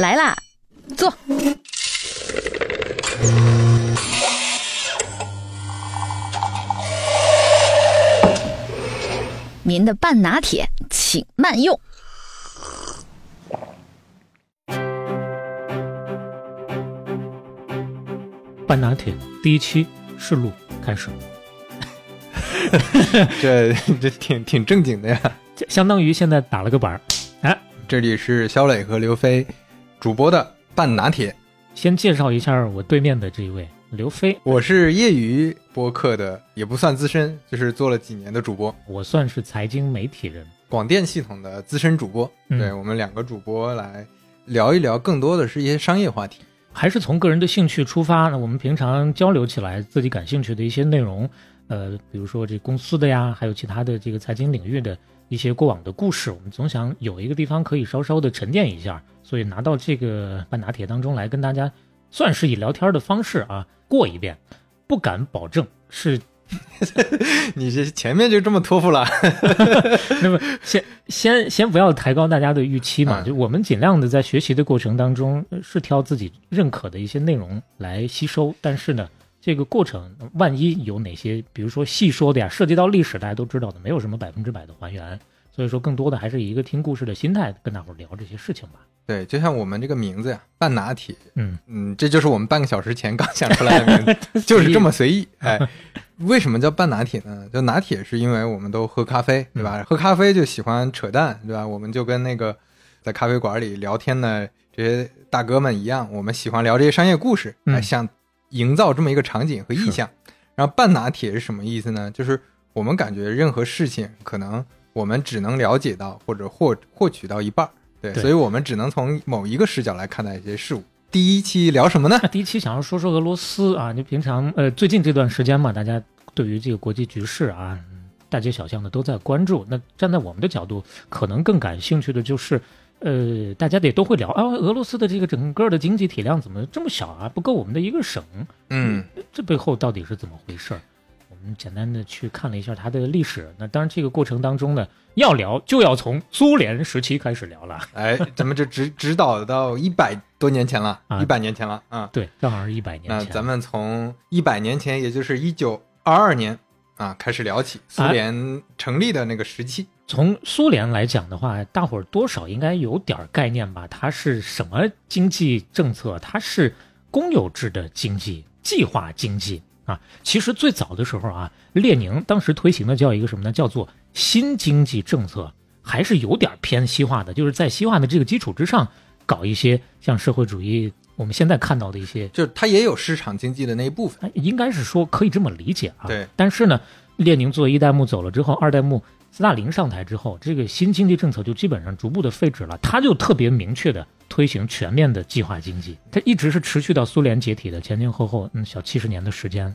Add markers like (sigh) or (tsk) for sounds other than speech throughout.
来啦，坐。您的半拿铁，请慢用。半拿铁第一期试录开始，(laughs) 这这挺挺正经的呀。这相当于现在打了个板儿。哎，这里是肖磊和刘飞主播的半拿铁，先介绍一下我对面的这一位刘飞，我是业余播客的，也不算资深，就是做了几年的主播，我算是财经媒体人。广电系统的资深主播。嗯对我们两个主播来聊一聊，更多的是一些商业话题。还是从个人的兴趣出发，那我们平常交流起来自己感兴趣的一些内容，呃，比如说这公司的呀，还有其他的这个财经领域的一些过往的故事，我们总想有一个地方可以稍稍的沉淀一下，所以拿到这个半拿铁当中来跟大家，算是以聊天的方式啊过一遍，不敢保证是 (laughs) 你这前面就这么托付了，(laughs) 那么先先先不要抬高大家的预期嘛，嗯就我们尽量的在学习的过程当中，呃是挑自己认可的一些内容来吸收。但是呢，这个过程万一有哪些，比如说细说的呀，涉及到历史，大家都知道的，没有什么百分之百的还原。所以说，更多的还是以一个听故事的心态跟大伙儿聊这些事情吧。对，就像我们这个名字呀，半拿铁，嗯，嗯，这就是我们半个小时前刚想出来的名字，(laughs) 就是这么随意。(laughs) 哎，为什么叫半拿铁呢？就拿铁是因为我们都喝咖啡，对吧？喝咖啡就喜欢扯淡，对吧？我们就跟那个在咖啡馆里聊天的这些大哥们一样，我们喜欢聊这些商业故事，嗯来想营造这么一个场景和意象。然后半拿铁是什么意思呢？就是我们感觉任何事情可能我们只能了解到或者获获取到一半儿，对，对所以我们只能从某一个视角来看待一些事物。第一期聊什么呢？第一期想要说说俄罗斯啊，你平常呃最近这段时间嘛，大家对于这个国际局势啊，嗯大街小巷的都在关注。那站在我们的角度，可能更感兴趣的就是，呃，大家得都会聊啊，俄罗斯的这个整个的经济体量怎么这么小啊，不够我们的一个省，嗯，这背后到底是怎么回事们简单的去看了一下它的历史。那当然，这个过程当中呢，要聊就要从苏联时期开始聊了。哎，咱们这直指导到一百多年前了，啊一百年前了啊。对，正好是一百年前。那咱们从一百年前，也就是一九二二年啊开始聊起，苏哎联成立的那个时期。从苏联来讲的话，大伙儿多少应该有点儿概念吧？它是什么经济政策？它是公有制的经济，计划经济啊。其实最早的时候啊，列宁当时推行的叫一个什么呢？叫做新经济政策，还是有点偏西化的，就是在西化的这个基础之上，搞一些像社会主义我们现在看到的一些就是它也有市场经济的那一部分。哎应该是说可以这么理解啊。对。但是呢，列宁作为一代目走了之后，二代目斯大林上台之后，这个新经济政策就基本上逐步的废止了。他就特别明确的推行全面的计划经济，它一直是持续到苏联解体的前前后后嗯小七十年的时间。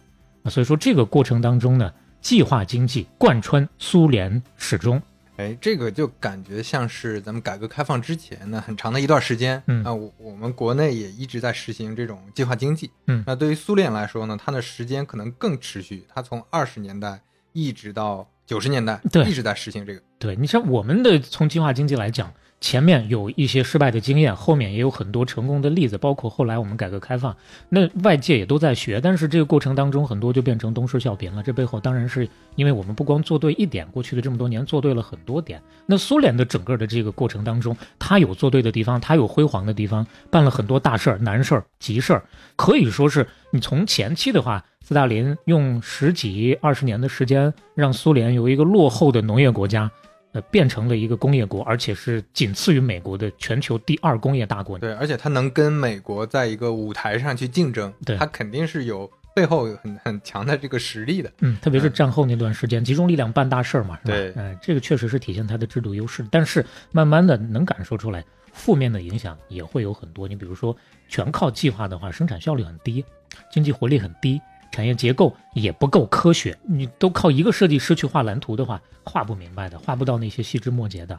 啊，所以说这个过程当中呢，计划经济贯穿苏联始终。哎，这个就感觉像是咱们改革开放之前呢，很长的一段时间，嗯啊，我我们国内也一直在实行这种计划经济。嗯那对于苏联来说呢，它的时间可能更持续，它从二十年代一直到九十年代，对一直在实行这个。对，你像我们的从计划经济来讲，前面有一些失败的经验，后面也有很多成功的例子，包括后来我们改革开放，那外界也都在学，但是这个过程当中很多就变成东施效颦了。这背后当然是因为我们不光做对一点，过去的这么多年做对了很多点。那苏联的整个的这个过程当中，它有做对的地方，它有辉煌的地方，办了很多大事儿、难事儿、急事儿，可以说是你从前期的话。斯大林用十几二十年的时间，让苏联由一个落后的农业国家，呃，变成了一个工业国，而且是仅次于美国的全球第二工业大国。对，而且它能跟美国在一个舞台上去竞争，对它肯定是有背后有很很强的这个实力的。嗯，特别是战后那段时间，集中力量办大事儿嘛，是吧？对嗯、这个确实是体现它的制度优势。但是慢慢的能感受出来，负面的影响也会有很多。你比如说，全靠计划的话，生产效率很低，经济活力很低，产业结构也不够科学。你都靠一个设计师去画蓝图的话，画不明白的，画不到那些细枝末节的。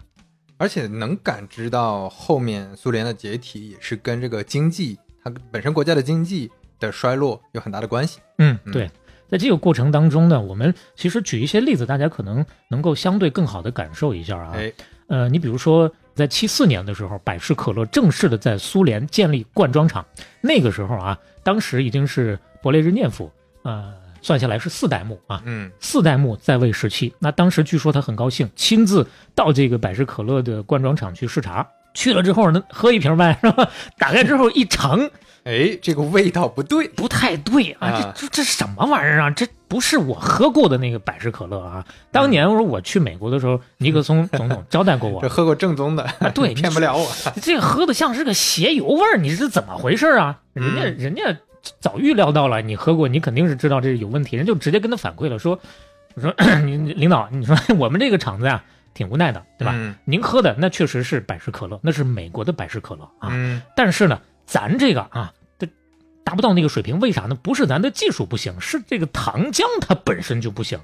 而且能感知到后面苏联的解体也是跟这个经济，它本身国家的经济的衰落有很大的关系。嗯，嗯对。在这个过程当中呢，我们其实举一些例子，大家可能能够相对更好的感受一下啊。哎，呃，你比如说在七四年的时候，百事可乐正式的在苏联建立灌装厂。那个时候啊，当时已经是勃列日涅夫，呃，算下来是四代目啊，嗯四代目在位时期。那当时据说他很高兴，亲自到这个百事可乐的灌装厂去视察。去了之后呢，喝一瓶呗，是吧？打开之后一尝，(laughs) 哎，这个味道不对，不太对啊，啊这这这什么玩意儿啊？这不是我喝过的那个百事可乐啊！当年我说我去美国的时候，尼克松总统 (laughs) 招待过我这，喝过正宗的，啊对 (laughs) 骗不了我。这个喝的像是个鞋油味儿，你是怎么回事啊？人家、嗯人家早预料到了，你喝过，你肯定是知道这是有问题，人就直接跟他反馈了，说，我说 (clears throat) 领导，你说 (laughs) 我们这个厂子呀、挺无奈的，对吧？嗯您喝的那确实是百事可乐，那是美国的百事可乐啊，嗯但是呢，咱这个啊，这达不到那个水平，为啥呢？不是咱的技术不行，是这个糖浆它本身就不行。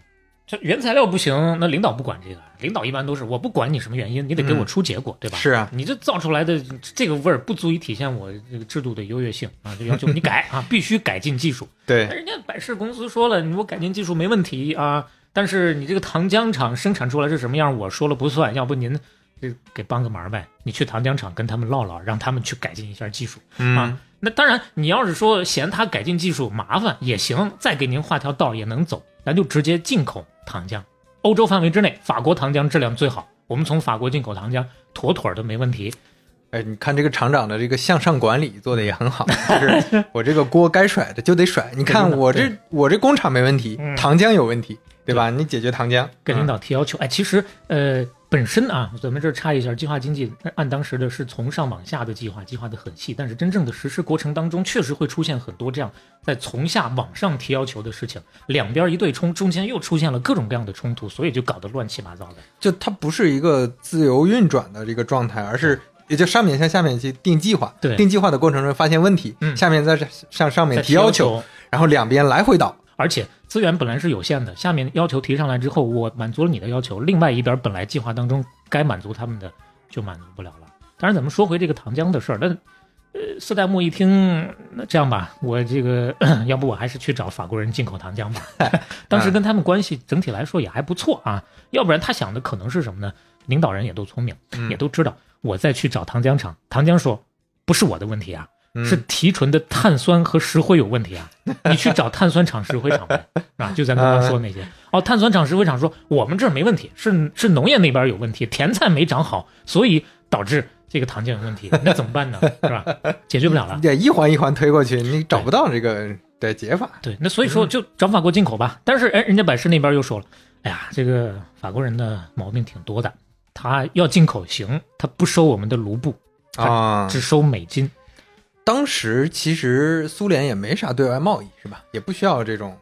这原材料不行，那领导不管这个，领导一般都是我不管你什么原因，你得给我嗯。出结果，对吧？是啊。你这造出来的这个味儿不足以体现我这个制度的优越性啊，就要求。你改啊，(laughs) 必须改进技术。对。人家百事公司说了，你我改进技术没问题啊，但是你这个糖浆厂生产出来是什么样，我说了不算，要不您这给帮个忙呗，你去糖浆厂跟他们唠唠，让他们去改进一下技术嗯啊。那当然，你要是说嫌他改进技术麻烦也行，再给您画条道也能走，咱就直接进口糖浆。欧洲范围之内，法国糖浆质量最好，我们从法国进口糖浆，妥妥的没问题。哎，你看这个厂长的这个向上管理做的也很好，就是我这个锅该甩的就得甩。你看我这我这工厂没问题嗯，糖浆有问题，对吧？你解决糖浆，给领嗯导提要求。哎，其实呃，本身啊，咱们这儿插一下，计划经济按当时的是从上往下的计划，计划的很细，但是真正的实施过程当中，确实会出现很多这样在从下往上提要求的事情，两边一对冲，中间又出现了各种各样的冲突，所以就搞得乱七八糟的。就它不是一个自由运转的这个状态，而是也就上面向下面去定计划，对。定计划的过程中发现问题，嗯。下面再向上面在提要求，，然后两边来回倒，而且资源本来是有限的，下面要求提上来之后，我满足了你的要求，另外一边本来计划当中该满足他们的就满足不了了。当然，咱们说回这个糖浆的事儿，那呃，四代目一听，那这样吧，(laughs) 我这个要不我还是去找法国人进口糖浆吧。当时跟他们关系整体来说也还不错啊，要不然他想的可能是什么呢？领导人也都聪明，也都知道，我再去找糖浆厂，糖浆说不是我的问题啊，是提纯的碳酸和石灰有问题啊！(laughs) 你去找碳酸厂、石灰厂呗，啊，就咱刚刚说那些。哦，碳酸厂、石灰厂说我们这儿没问题，是是农业那边有问题，甜菜没长好，所以导致这个糖浆有问题。(laughs) 那怎么办呢？是吧？解决不了了。(laughs) 得一环一环推过去，你找不到这个的解法。对，那所以说就找法国进口吧。但是哎，人家百事那边又说了，哎呀，这个法国人的毛病挺多的，他要进口行，他不收我们的卢布，啊，只收美金。当时其实苏联也没啥对外贸易，是吧？也不需要这种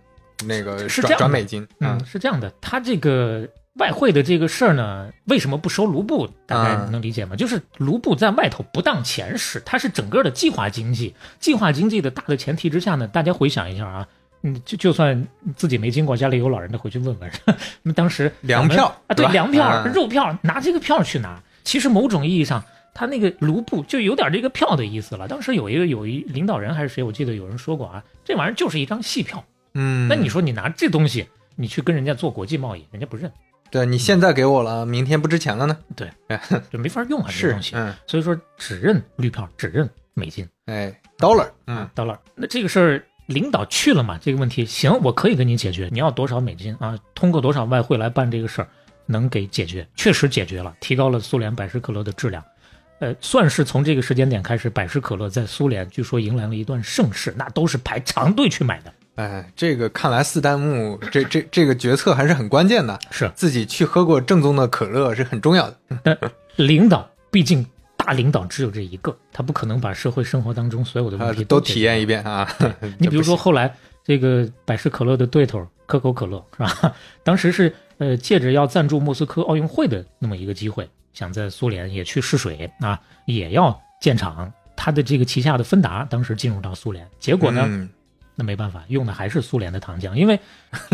那个转是这样转美金，嗯，是这样的，他这个外汇的这个事儿呢，为什么不收卢布？大概啊能理解吗？就是卢布在外头不当钱使，它是整个的计划经济。计划经济的大的前提之下呢，大家回想一下啊，嗯，就就算自己没经过，家里有老人的回去问问。(laughs) 那当时粮票啊，对，粮票、啊肉票，拿这个票去拿。其实某种意义上，他那个卢布就有点这个票的意思了。当时有一个有一领导人还是谁，我记得有人说过啊，这玩意儿就是一张戏票。嗯，那你说你拿这东西，你去跟人家做国际贸易，人家不认，对你现在给我了，明天不值钱了呢？对 (laughs) 就没法用啊，这东西。嗯，所以说只认绿票，只认美金哎，dollar，嗯，，dollar。那这个事儿领导去了嘛？这个问题行，我可以给你解决。你要多少美金啊？通过多少外汇来办这个事儿，能给解决？确实解决了，提高了苏联百事可乐的质量。呃，算是从这个时间点开始，百事可乐在苏联据说迎来了一段盛世，那都是排长队去买的。哎，这个看来四代目这这这个决策还是很关键的，是，自己去喝过正宗的可乐是很重要的。但领导毕竟大领导只有这一个，他不可能把社会生活当中所有的啊问题，都体验一遍啊！你比如说后来这个百事可乐的对头可口可乐是吧？(laughs) 当时是呃借着要赞助莫斯科奥运会的那么一个机会，想在苏联也去试水啊，也要建厂。他的这个旗下的芬达当时进入到苏联，结果呢，嗯那没办法，用的还是苏联的糖浆，因为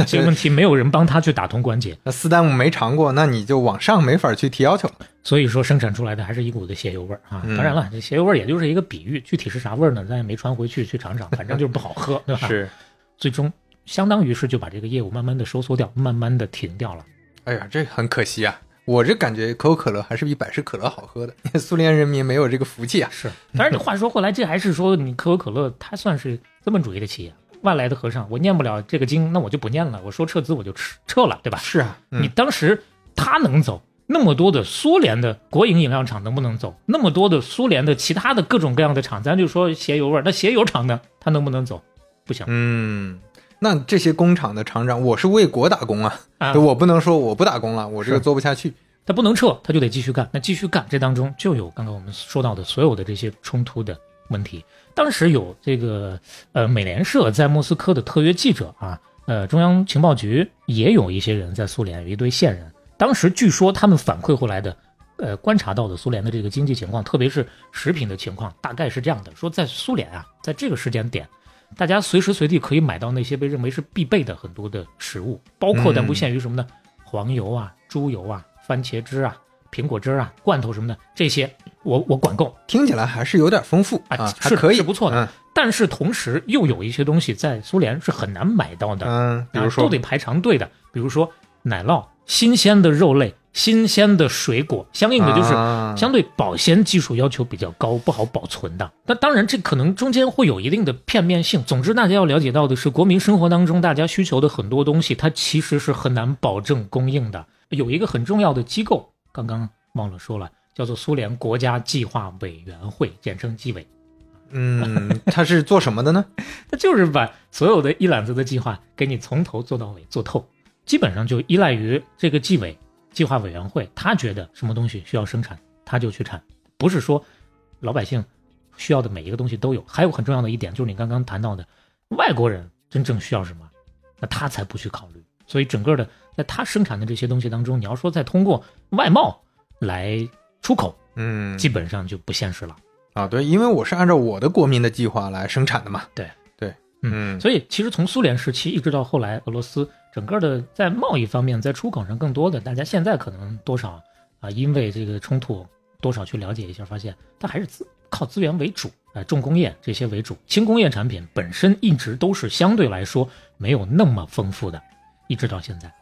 这个问题没有人帮他去打通关节，(laughs) 那斯丹姆没尝过，那你就往上没法去提要求。所以说生产出来的还是一股子鞋油味儿啊。嗯当然了，这鞋油味儿也就是一个比喻，具体是啥味儿呢？咱也没传回去去尝尝，反正就是不好喝，(laughs) 对吧？是，最终相当于是就把这个业务慢慢的收缩掉，慢慢的停掉了。哎呀，这很可惜啊！我这感觉可口可乐还是比百事可乐好喝的，(laughs) 苏联人民没有这个福气啊。是，但是你话说回来，这还是说你可口可乐它算是资本主义的企业，外来的和尚，我念不了这个经，那我就不念了，我说撤资我就撤撤了，对吧？是啊，你当时他能走，那么多的苏联的国营饮料厂能不能走？那么多的苏联的其他的各种各样的厂，咱就说鞋油味儿，那鞋油厂呢，它能不能走？不行。嗯，那这些工厂的厂长，我是为国打工啊，啊我不能说我不打工了，我这个做不下去。他不能撤，他就得继续干。那继续干，这当中就有刚刚我们说到的所有的这些冲突的问题。当时有这个呃，美联社在莫斯科的特约记者啊，呃，中央情报局也有一些人在苏联，有一堆线人。当时据说他们反馈回来的，呃，观察到的苏联的这个经济情况，特别是食品的情况，大概是这样的：说在苏联啊，在这个时间点，大家随时随地可以买到那些被认为是必备的很多的食物，包括但不限于什么呢？黄油啊、猪油啊、番茄汁啊、苹果汁啊、罐头什么的，这些我我管够。听起来还是有点丰富啊啊，是还可以，是不错的。嗯。但是同时又有一些东西在苏联是很难买到的，嗯，比如啊说。都得排长队的，比如说奶酪、新鲜的肉类、新鲜的水果，相应的就是啊相对保鲜技术要求比较高，不好保存的。那当然，这可能中间会有一定的片面性。总之，大家要了解到的是，国民生活当中大家需求的很多东西，它其实是很难保证供应的。有一个很重要的机构，刚刚忘了说了，叫做苏联国家计划委员会，简称纪委。嗯，他是做什么的呢？(laughs) 它就是把所有的一揽子的计划给你从头做到尾做透，基本上就依赖于这个纪委计划委员会，他觉得什么东西需要生产，他就去产，不是说老百姓需要的每一个东西都有。还有很重要的一点就是你刚刚谈到的，外国人真正需要什么，那他才不去考虑。所以整个的在他生产的这些东西当中，你要说再通过外贸来出口，嗯，基本上就不现实了。啊，对，因为我是按照我的国民的计划来生产的嘛。对对，嗯嗯，所以其实从苏联时期一直到后来，俄罗斯整个的在贸易方面，在出口上更多的，大家现在可能多少啊，因为这个冲突多少去了解一下，发现它还是资靠资源为主，啊，重工业这些为主，轻工业产品本身一直都是相对来说没有那么丰富的，一直到现在。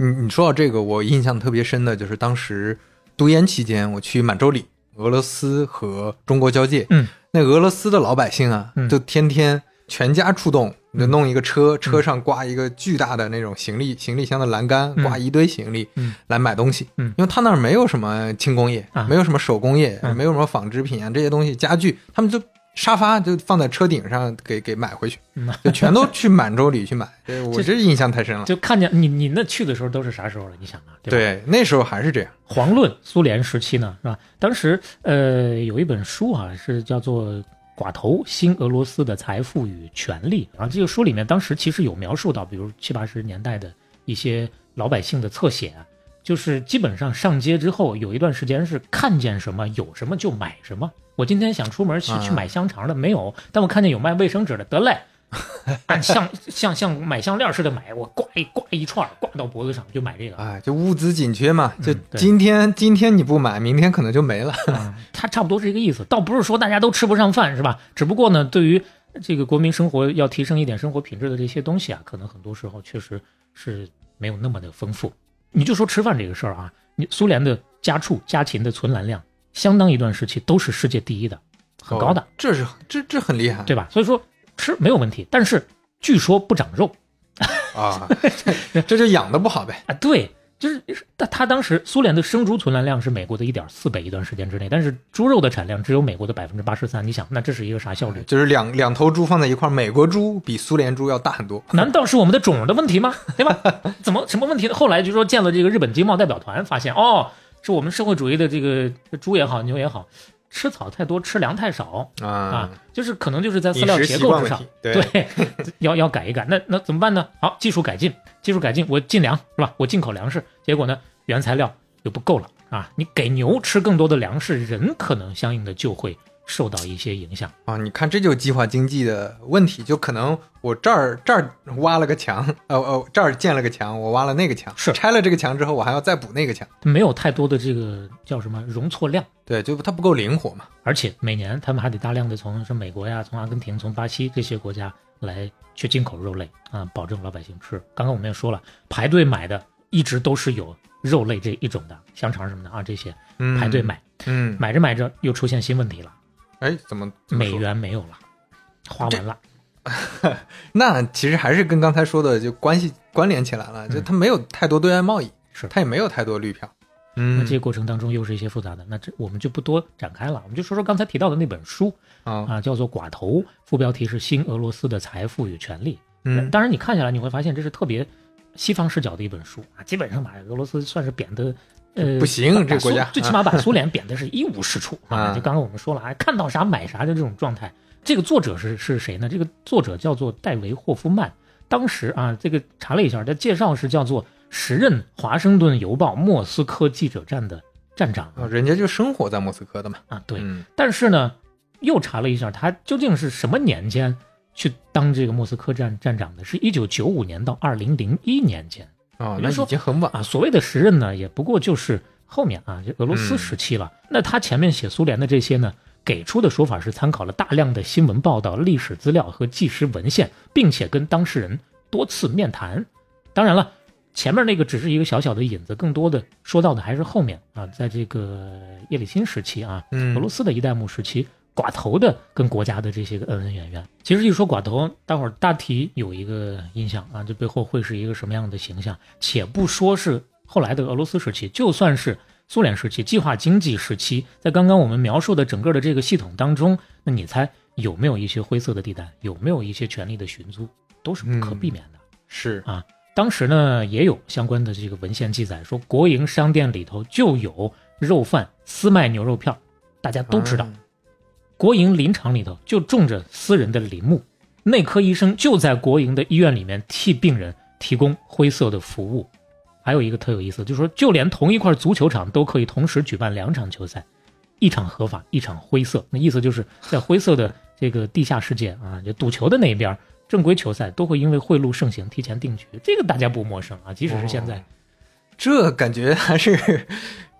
你你说到这个，我印象特别深的就是当时读研期间，我去满洲里，俄罗斯和中国交界，嗯，那俄罗斯的老百姓啊，嗯。就天天全家出动，就弄一个车，车上挂一个巨大的那种行李行李箱的栏杆，嗯挂一堆行李，嗯来买东西，嗯因为他那儿没有什么轻工业，啊没有什么手工业，嗯没有什么纺织品啊这些东西，家具，他们就沙发就放在车顶上给给买回去，嗯就全都去满洲里去买，(laughs) 对我这这印象太深了。就看见你你那去的时候都是啥时候了？你想啊，对？对，那时候还是这样。遑论苏联时期呢，是吧？当时呃有一本书啊，是叫做《寡头：新俄罗斯的财富与权利》，然后这个书里面当时其实有描述到，比如七八十年代的一些老百姓的侧写啊，就是基本上上街之后有一段时间是看见什么有什么就买什么。我今天想出门去去买香肠的没有，但我看见有卖卫生纸的，得嘞。(laughs) 按像像像买项链似的买，我挂一挂一串挂到脖子上就买这个。哎，就物资紧缺嘛，就今天、今天你不买，明天可能就没了。啊，(laughs) 它差不多是这个意思，倒不是说大家都吃不上饭，是吧？只不过呢，对于这个国民生活要提升一点生活品质的这些东西啊，可能很多时候确实是没有那么的丰富。你就说吃饭这个事儿啊，你苏联的家畜家禽的存栏量，相当一段时期都是世界第一的，很高的哦，这是这这很厉害，对吧？所以说吃没有问题，但是据说不长肉啊，这 (laughs) 这就养的不好呗。啊，对。就是他他当时苏联的生猪存栏量是美国的一点四倍一段时间之内，但是猪肉的产量只有美国的百分之八十三。你想，那这是一个啥效率？就是两两头猪放在一块儿，美国猪比苏联猪要大很多。难道是我们的种的问题吗？对吧？怎么什么问题呢？后来就说建了这个日本经贸代表团，发现哦，是我们社会主义的这个猪也好，牛也好，吃草太多，吃粮太少啊啊，，就是可能就是在饲料结构之上对，对，要要改一改。那那怎么办呢？好，技术改进，技术改进，我进粮是吧？我进口粮食，结果呢，原材料又不够了啊！你给牛吃更多的粮食，人可能相应的就会受到一些影响。啊，你看这就是计划经济的问题，就可能我这儿这儿挖了个墙，呃呃，这儿建了个墙，我挖了那个墙，是拆了这个墙之后，我还要再补那个墙，没有太多的这个叫什么容错量。对，就它不够灵活嘛。而且每年他们还得大量的从什么美国呀、从阿根廷、从巴西这些国家来去进口肉类啊，保证老百姓吃。刚刚我们也说了，排队买的一直都是有肉类这一种的，香肠什么的啊，这些嗯排队，买，嗯，买着买着又出现新问题了，哎，怎么美元没有了，花完了。(laughs) 那其实还是跟刚才说的就关系关联起来了，就它没有太多对外贸易，嗯是它也没有太多绿票。嗯那嗯这个过程当中又是一些复杂的，那这我们就不多展开了，我们就说说刚才提到的那本书啊，啊，叫做《寡头》，副标题是《新俄罗斯的财富与权力》。嗯当然你看下来你会发现这是特别西方视角的一本书啊，基本上把俄罗斯算是贬的。呃，不行这个国家最起码把苏联贬的是一无是处 (laughs) 啊！啊就刚刚我们说了啊，看到啥买啥的这种状态。这个作者是是谁呢？这个作者叫做戴维霍夫曼。当时啊，这个查了一下，他介绍是叫做时任华盛顿邮报莫斯科记者站的站长啊人家就生活在莫斯科的嘛。啊。对，嗯但是呢，又查了一下，他究竟是什么年间去当这个莫斯科站站长的？是一九九五年到二零零一年间哦，那已经很晚啊。所谓的时任呢，也不过就是后面啊，就俄罗斯嗯时期了。那他前面写苏联的这些呢，给出的说法是参考了大量的新闻报道、历史资料和纪实文献，并且跟当事人多次面谈。当然了。前面那个只是一个小小的引子，更多的说到的还是后面啊，在这个叶利钦时期啊，嗯俄罗斯的一代目时期，寡头的跟国家的这些个恩恩怨怨。其实一说寡头，大伙儿大体有一个印象啊，这背后会是一个什么样的形象？且不说是后来的俄罗斯时期，就算是苏联时期、计划经济时期，在刚刚我们描述的整个的这个系统当中，那你猜有没有一些灰色的地带？有没有一些权力的寻租？都是不可避免的。是啊当时呢，也有相关的这个文献记载，说国营商店里头就有肉贩私卖牛肉票，大家都知道。国营林场里头就种着私人的林木，内科医生就在国营的医院里面替病人提供灰色的服务。还有一个特有意思，就是说，就连同一块足球场都可以同时举办两场球赛，一场合法，一场灰色。那意思就是在灰色的这个地下世界啊，就赌球的那一边，正规球赛都会因为贿赂盛行提前定局，这个大家不陌生啊。即使是现在，这感觉还是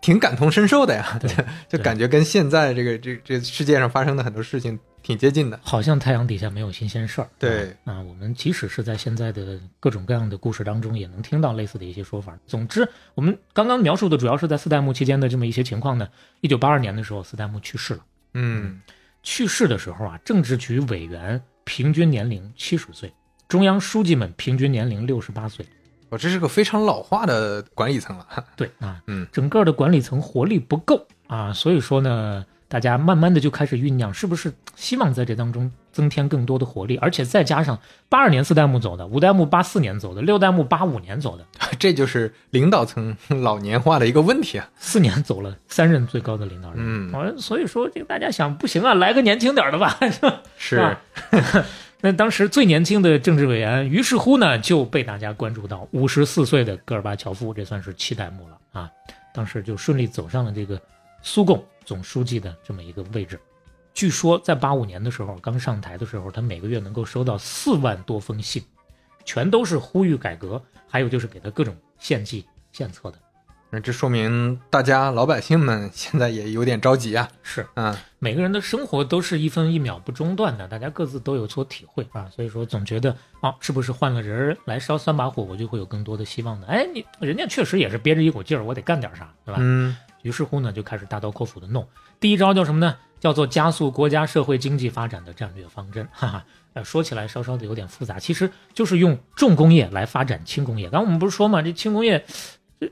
挺感同身受的呀，对 (laughs) 就感觉跟现在这个这这世界上发生的很多事情挺接近的。好像太阳底下没有新鲜事儿。对啊，啊，我们即使是在现在的各种各样的故事当中，也能听到类似的一些说法。总之，我们刚刚描述的主要是在四代目期间的这么一些情况呢。一九八二年的时候，四代目去世了。嗯去世的时候啊，政治局委员平均年龄七十岁，中央书记们平均年龄六十八岁。我这是个非常老化的管理层了。(laughs) 对啊，嗯，整个的管理层活力不够啊，所以说呢，大家慢慢的就开始酝酿，是不是希望在这当中增添更多的活力，而且再加上八二年四代目走的，五代目八四年走的，六代目八五年走的，(laughs) 这就是领导层 (laughs) 老年化的一个问题啊。四年走了三任最高的领导人，嗯啊，所以说这个大家想不行啊，来个年轻点的吧，是吧？是啊那当时最年轻的政治委员，于是乎呢就被大家关注到五十四岁的戈尔巴乔夫，这算是七代目了啊。当时就顺利走上了这个苏共总书记的这么一个位置。据说在八五年的时候，刚上台的时候，他每个月能够收到四万多封信，全都是呼吁改革，还有就是给他各种献计献策的。那这说明大家老百姓们 (laughs) 现在也有点着急啊。是，嗯，每个人的生活都是一分一秒不中断的，大家各自都有所体会啊，所以说总觉得啊，是不是换了人来烧三把火，我就会有更多的希望呢？哎，你人家确实也是憋着一股劲儿，我得干点啥，对吧？嗯于是乎呢，就开始大刀阔斧的弄。第一招叫什么呢？叫做加速国家社会经济发展的战略方针。哈哈，呃，说起来稍稍的有点复杂，其实就是用重工业来发展轻工业。刚刚我们不是说嘛，这轻工业呃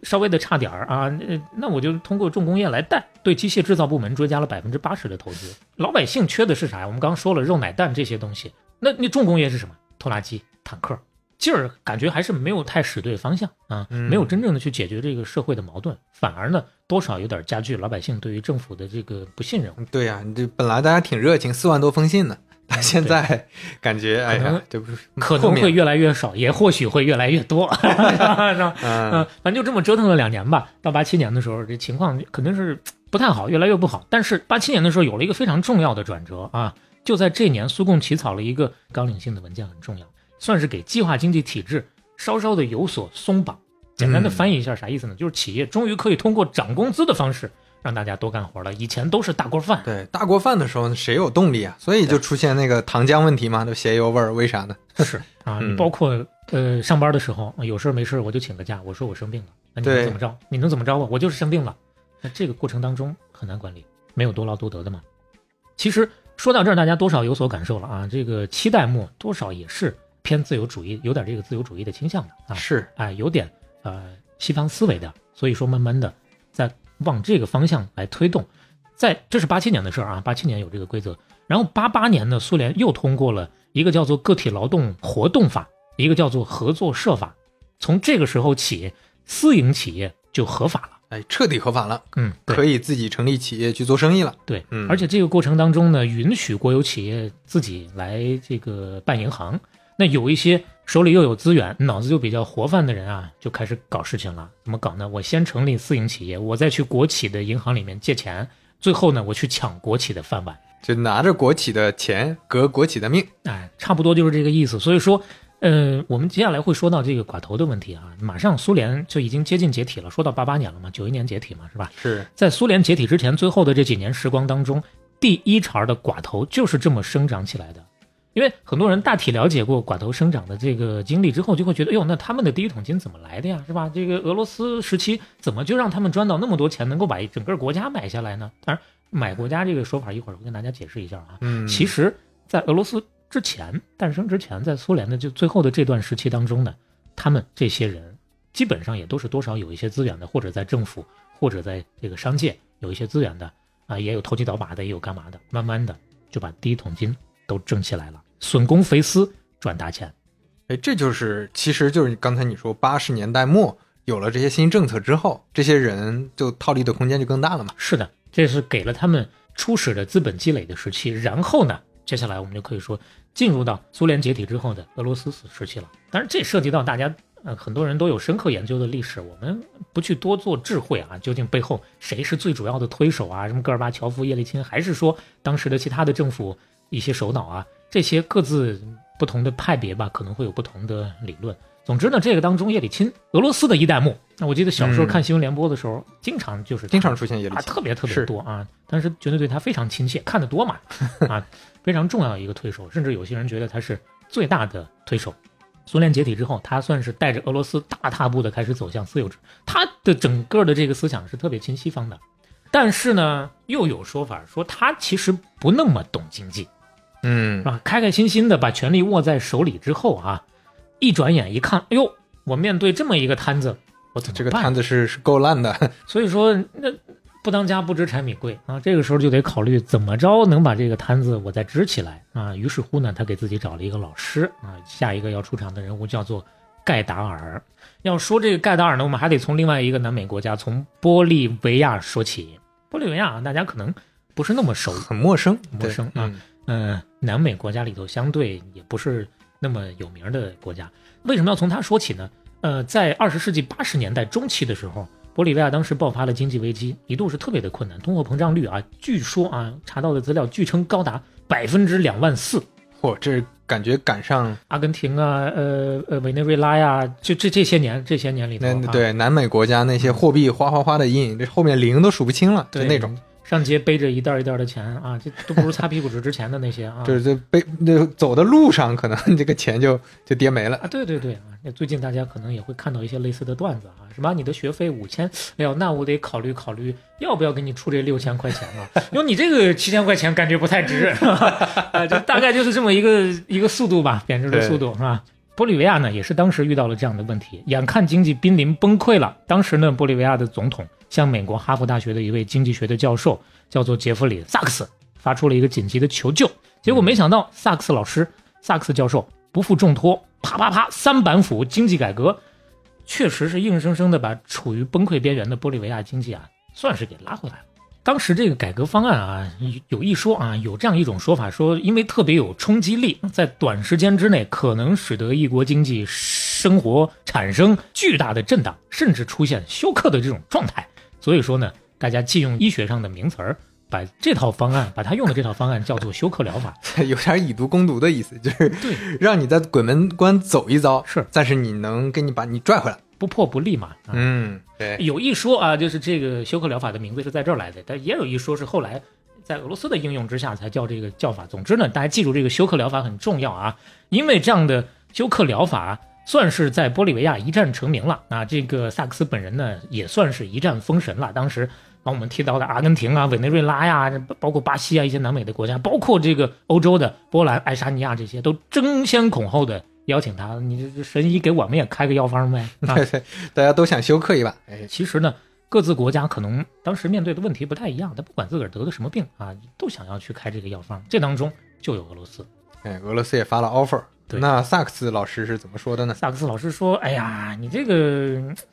稍微的差点儿啊，那那我就通过重工业来带，对机械制造部门追加了百分之八十的投资。老百姓缺的是啥呀？我们刚刚说了肉奶蛋这些东西，那那重工业是什么？拖拉机、坦克。劲儿感觉还是没有太使对方向啊，嗯没有真正的去解决这个社会的矛盾，反而呢多少有点加剧老百姓对于政府的这个不信任。对呀、你这本来大家挺热情，四万多封信呢，但现在感觉哎可能呀，这不是可能会越来越少，也或许会越来越多，(laughs) 是吧？是吧嗯嗯，反正就这么折腾了两年吧。到八七年的时候，这情况肯定是不太好，越来越不好。但是八七年的时候有了一个非常重要的转折啊，就在这年，苏共起草了一个纲领性的文件，很重要，算是给计划经济体制稍稍的有所松绑。简单的翻译一下啥意思呢？就是企业终于可以通过涨工资的方式让大家多干活了。以前都是大锅饭，对，大锅饭的时候谁有动力啊？所以就出现那个糖浆问题嘛，都鞋油味儿，为啥呢？(laughs) 是啊，包括呃上班的时候有事没事我就请个假，我说我生病了，那你能怎么着？你能怎么着啊？我就是生病了。那这个过程当中很难管理，没有多劳多得的嘛。其实说到这儿，大家多少有所感受了啊。这个七代末多少也是偏自由主义，有点这个自由主义的倾向的啊。是，哎，有点呃西方思维的，所以说慢慢的在往这个方向来推动。在这是八七年的事儿啊，八七年有这个规则，然后八八年呢，苏联又通过了一个叫做个体劳动活动法，一个叫做合作社法。从这个时候起，私营企业就合法了。哎，彻底合法了，嗯，可以自己成立企业去做生意了。对，嗯而且这个过程当中呢，允许国有企业自己来这个办银行。那有一些手里又有资源、脑子又比较活泛的人啊，就开始搞事情了。怎么搞呢？我先成立私营企业，我再去国企的银行里面借钱，最后呢，我去抢国企的饭碗。就拿着国企的钱革国企的命。哎，差不多就是这个意思。所以说，呃，我们接下来会说到这个寡头的问题啊。马上苏联就已经接近解体了，说到八八年了嘛，九一年解体嘛，是吧？是，在苏联解体之前，最后的这几年时光当中，第一茬的寡头就是这么生长起来的。因为很多人大体了解过寡头生长的这个经历之后，就会觉得，哎呦，那他们的第一桶金怎么来的呀？是吧？这个俄罗斯时期怎么就让他们赚到那么多钱，能够把整个国家买下来呢？当然，买国家这个说法一会儿我跟大家解释一下啊。嗯，其实，在俄罗斯之前诞生之前，在苏联的就最后的这段时期当中呢，他们这些人基本上也都是多少有一些资源的，或者在政府，或者在这个商界有一些资源的啊，也有投机倒把的，也有干嘛的，慢慢的就把第一桶金都挣起来了，损公肥私，赚大钱。哎，这就是，其实就是刚才你说八十年代末有了这些新政策之后，这些人就套利的空间就更大了嘛。是的，这是给了他们初始的资本积累的时期。然后呢，接下来我们就可以说进入到苏联解体之后的俄罗斯时期了。当然，这涉及到大家呃很多人都有深刻研究的历史，我们不去多做智慧啊，究竟背后谁是最主要的推手啊？什么戈尔巴乔夫、叶利钦，还是说当时的其他的政府一些首脑啊？这些各自不同的派别吧，可能会有不同的理论。总之呢，这个当中叶利钦，俄罗斯的一代目。那我记得小时候嗯看新闻联播的时候，经常就是经常出现叶利啊，钦，特别特别是多啊，当时绝对对他非常亲切，看得多嘛，(laughs) 啊，非常重要的一个推手，甚至有些人觉得他是最大的推手。苏联解体之后，他算是带着俄罗斯大踏步的开始走向私有制，他的整个的这个思想是特别亲西方的，但是呢，又有说法说他其实不那么懂经济，嗯是，吧？开开心心的把权力握在手里之后啊，一转眼一看，哎呦，我面对这么一个摊子，我怎么办这个摊子是是够烂的。(laughs) 所以说，那不当家不知柴米贵啊，这个时候就得考虑怎么着能把这个摊子我再支起来啊。于是乎呢，他给自己找了一个老师啊，下一个要出场的人物叫做盖达尔。要说这个盖达尔呢，我们还得从另外一个南美国家，从玻利维亚说起。玻利维亚啊，大家可能不是那么熟，很陌生，陌生啊嗯呃，南美国家里头相对也不是那么有名的国家。为什么要从它说起呢？呃，在二十世纪八十年代中期的时候，玻利维亚当时爆发了经济危机，一度是特别的困难，通货膨胀率啊，据说啊查到的资料据称高达百分之两万四。嚯，这感觉赶上阿根廷啊，呃呃，委内瑞拉呀、就这这些年这些年里头、对南美国家那些货币哗哗哗的印，这后面零都数不清了，就那种，上街背着一袋一袋的钱啊，这都不如擦屁股纸值钱的那些啊。就是这背那走的路上，可能 (laughs) 这个钱就就跌没了。啊，对对对啊！那最近大家可能也会看到一些类似的段子啊，什么你的学费五千，哎呦，那我得考虑考虑要不要给你出这六千块钱了，(laughs) 因为你这个七千块钱感觉不太值，啊，(laughs) 就大概就是这么一个一个速度吧，贬值的速度是吧？玻利维亚呢，也是当时遇到了这样的问题，眼看经济濒临崩溃了。当时呢，玻利维亚的总统向美国哈佛大学的一位经济学的教授，叫做杰弗里·萨克斯，发出了一个紧急的求救。结果没想到，萨克斯老师、萨克斯教授不负重托，啪啪啪三板斧经济改革，确实是硬生生的把处于崩溃边缘的玻利维亚经济啊，算是给拉回来了。当时这个改革方案啊，有一说啊，有这样一种说法，说因为特别有冲击力，在短时间之内可能使得一国经济生活产生巨大的震荡，甚至出现休克的这种状态。所以说呢，大家借用医学上的名词儿，把这套方案，把他用的这套方案叫做休克疗法。(laughs) 有点以毒攻毒的意思，就是对，让你在鬼门关走一遭，是但是你能给你把你拽回来。不破不立嘛。啊、嗯，对，有一说啊，就是这个休克疗法的名字是在这儿来的，但也有一说是后来在俄罗斯的应用之下才叫这个叫法。总之呢，大家记住这个休克疗法很重要啊，因为这样的休克疗法算是在玻利维亚一战成名了。啊，这个萨克斯本人呢也算是一战封神了。当时把我们提到的阿根廷啊、委内瑞拉呀，包括巴西啊一些南美的国家，包括这个欧洲的波兰、爱沙尼亚这些，都争先恐后的邀请他，你这神医给我们也开个药方呗。(laughs) 啊对对，大家都想休克一把。哎，其实呢，各自国家可能当时面对的问题不太一样，但不管自个儿得的什么病啊，都想要去开这个药方。这当中就有俄罗斯。哎，俄罗斯也发了 offer。对那萨克斯老师是怎么说的呢？萨克斯老师说：“哎呀，你这个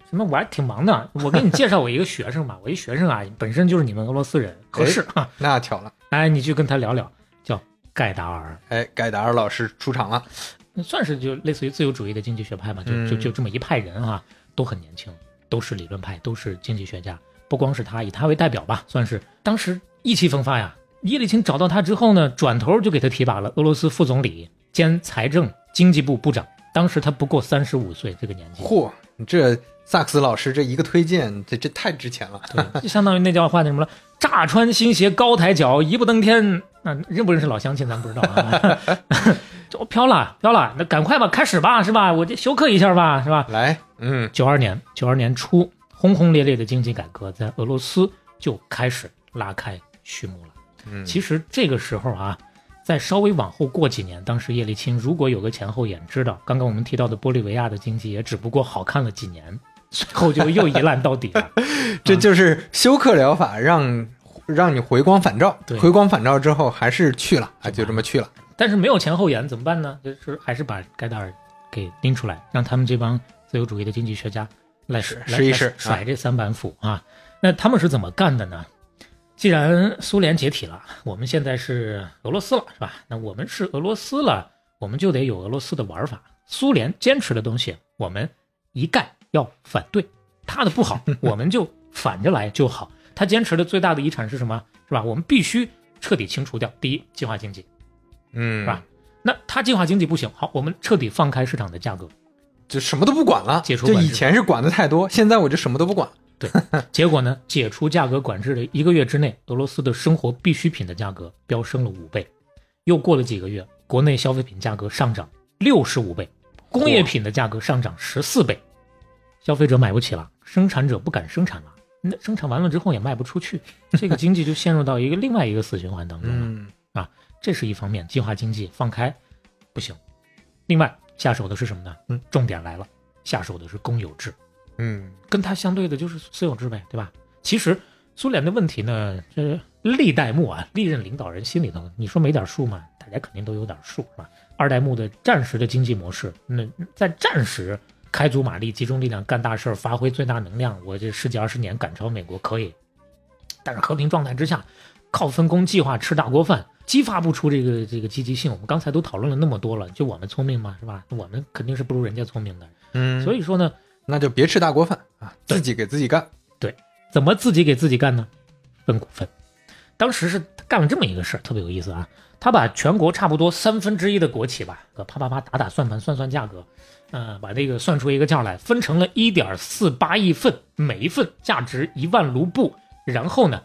什么，我还挺忙的，我给你介绍我一个学生吧。(laughs) 我一学生啊，本身就是你们俄罗斯人，合适啊。那巧了，哎，你去跟他聊聊，叫盖达尔，哎，盖达尔老师出场了。那算是就类似于自由主义的经济学派吧，就就嗯就这么一派人啊，都很年轻，都是理论派，都是经济学家。不光是他，以他为代表吧，算是当时意气风发呀。叶利钦找到他之后呢，转头就给他提拔了俄罗斯副总理兼财政经济部部长。当时他不过三十五岁，这个年纪，嚯，你这萨克斯老师这一个推荐，这这太值钱了。对，就相当于那叫话那什么了，乍穿新鞋高抬脚，一步登天。那、认不认识老乡亲咱不知道啊。(laughs) (laughs) 就飘了飘了，那赶快吧，开始吧，是吧？我这休克一下吧，是吧？来，嗯，九二年，九二年初，轰轰烈烈的经济改革在俄罗斯就开始拉开序幕了。嗯其实这个时候啊，再稍微往后过几年，当时叶利钦如果有个前后眼，知道刚刚我们提到的玻利维亚的经济也只不过好看了几年，最后就又一烂到底了。(laughs) 这就是休克疗法让让你回光返照对，回光返照之后还是去了啊，就这么去了。但是没有前后眼怎么办呢？就是还是把盖达尔给拎出来，让他们这帮自由主义的经济学家来试试一试甩这三板斧啊。那他们是怎么干的呢？既然苏联解体了，我们现在是俄罗斯了，是吧？那我们是俄罗斯了，我们就得有俄罗斯的玩法。苏联坚持的东西，我们一概要反对。他的不好，我们就反着来就好。他坚持的最大的遗产是什么？是吧？我们必须彻底清除掉。第一，计划经济。嗯，是吧？那他计划经济不行，好，我们彻底放开市场的价格。就什么都不管了。解除就以前是管的太多，现在我就什么都不管。(laughs) 结果呢，解除价格管制的一个月之内，俄罗斯的生活必需品的价格飙升了五倍。又过了几个月，国内消费品价格上涨六十五倍，工业品的价格上涨十四倍，消费者买不起了，生产者不敢生产了。那生产完了之后也卖不出去，这个经济就陷入到一个另外一个死循环当中了。嗯这是一方面，计划经济放开不行。另外下手的是什么呢？嗯，重点来了，下手的是公有制，嗯跟他相对的就是私有制呗，对吧？其实苏联的问题呢，这历代末啊，历任领导人心里头，你说没点数吗？大家肯定都有点数，是吧？二代目的战时的经济模式，那在战时开足马力、集中力量干大事儿，发挥最大能量，我这十几二十年赶超美国可以。但是和平状态之下，靠分工计划吃大锅饭，激发不出这个这个积极性。我们刚才都讨论了那么多了，就我们聪明吗？是吧？我们肯定是不如人家聪明的。嗯，所以说呢，那就别吃大锅饭啊，自己给自己干。对怎么自己给自己干呢？分股份。当时是干了这么一个事儿，特别有意思啊。他把全国差不多三分之一的国企吧，呃啪啪啪打打算盘，算算价格，呃，把这个算出一个价来，分成了一点四八亿份，每一份价值一万卢布，然后呢，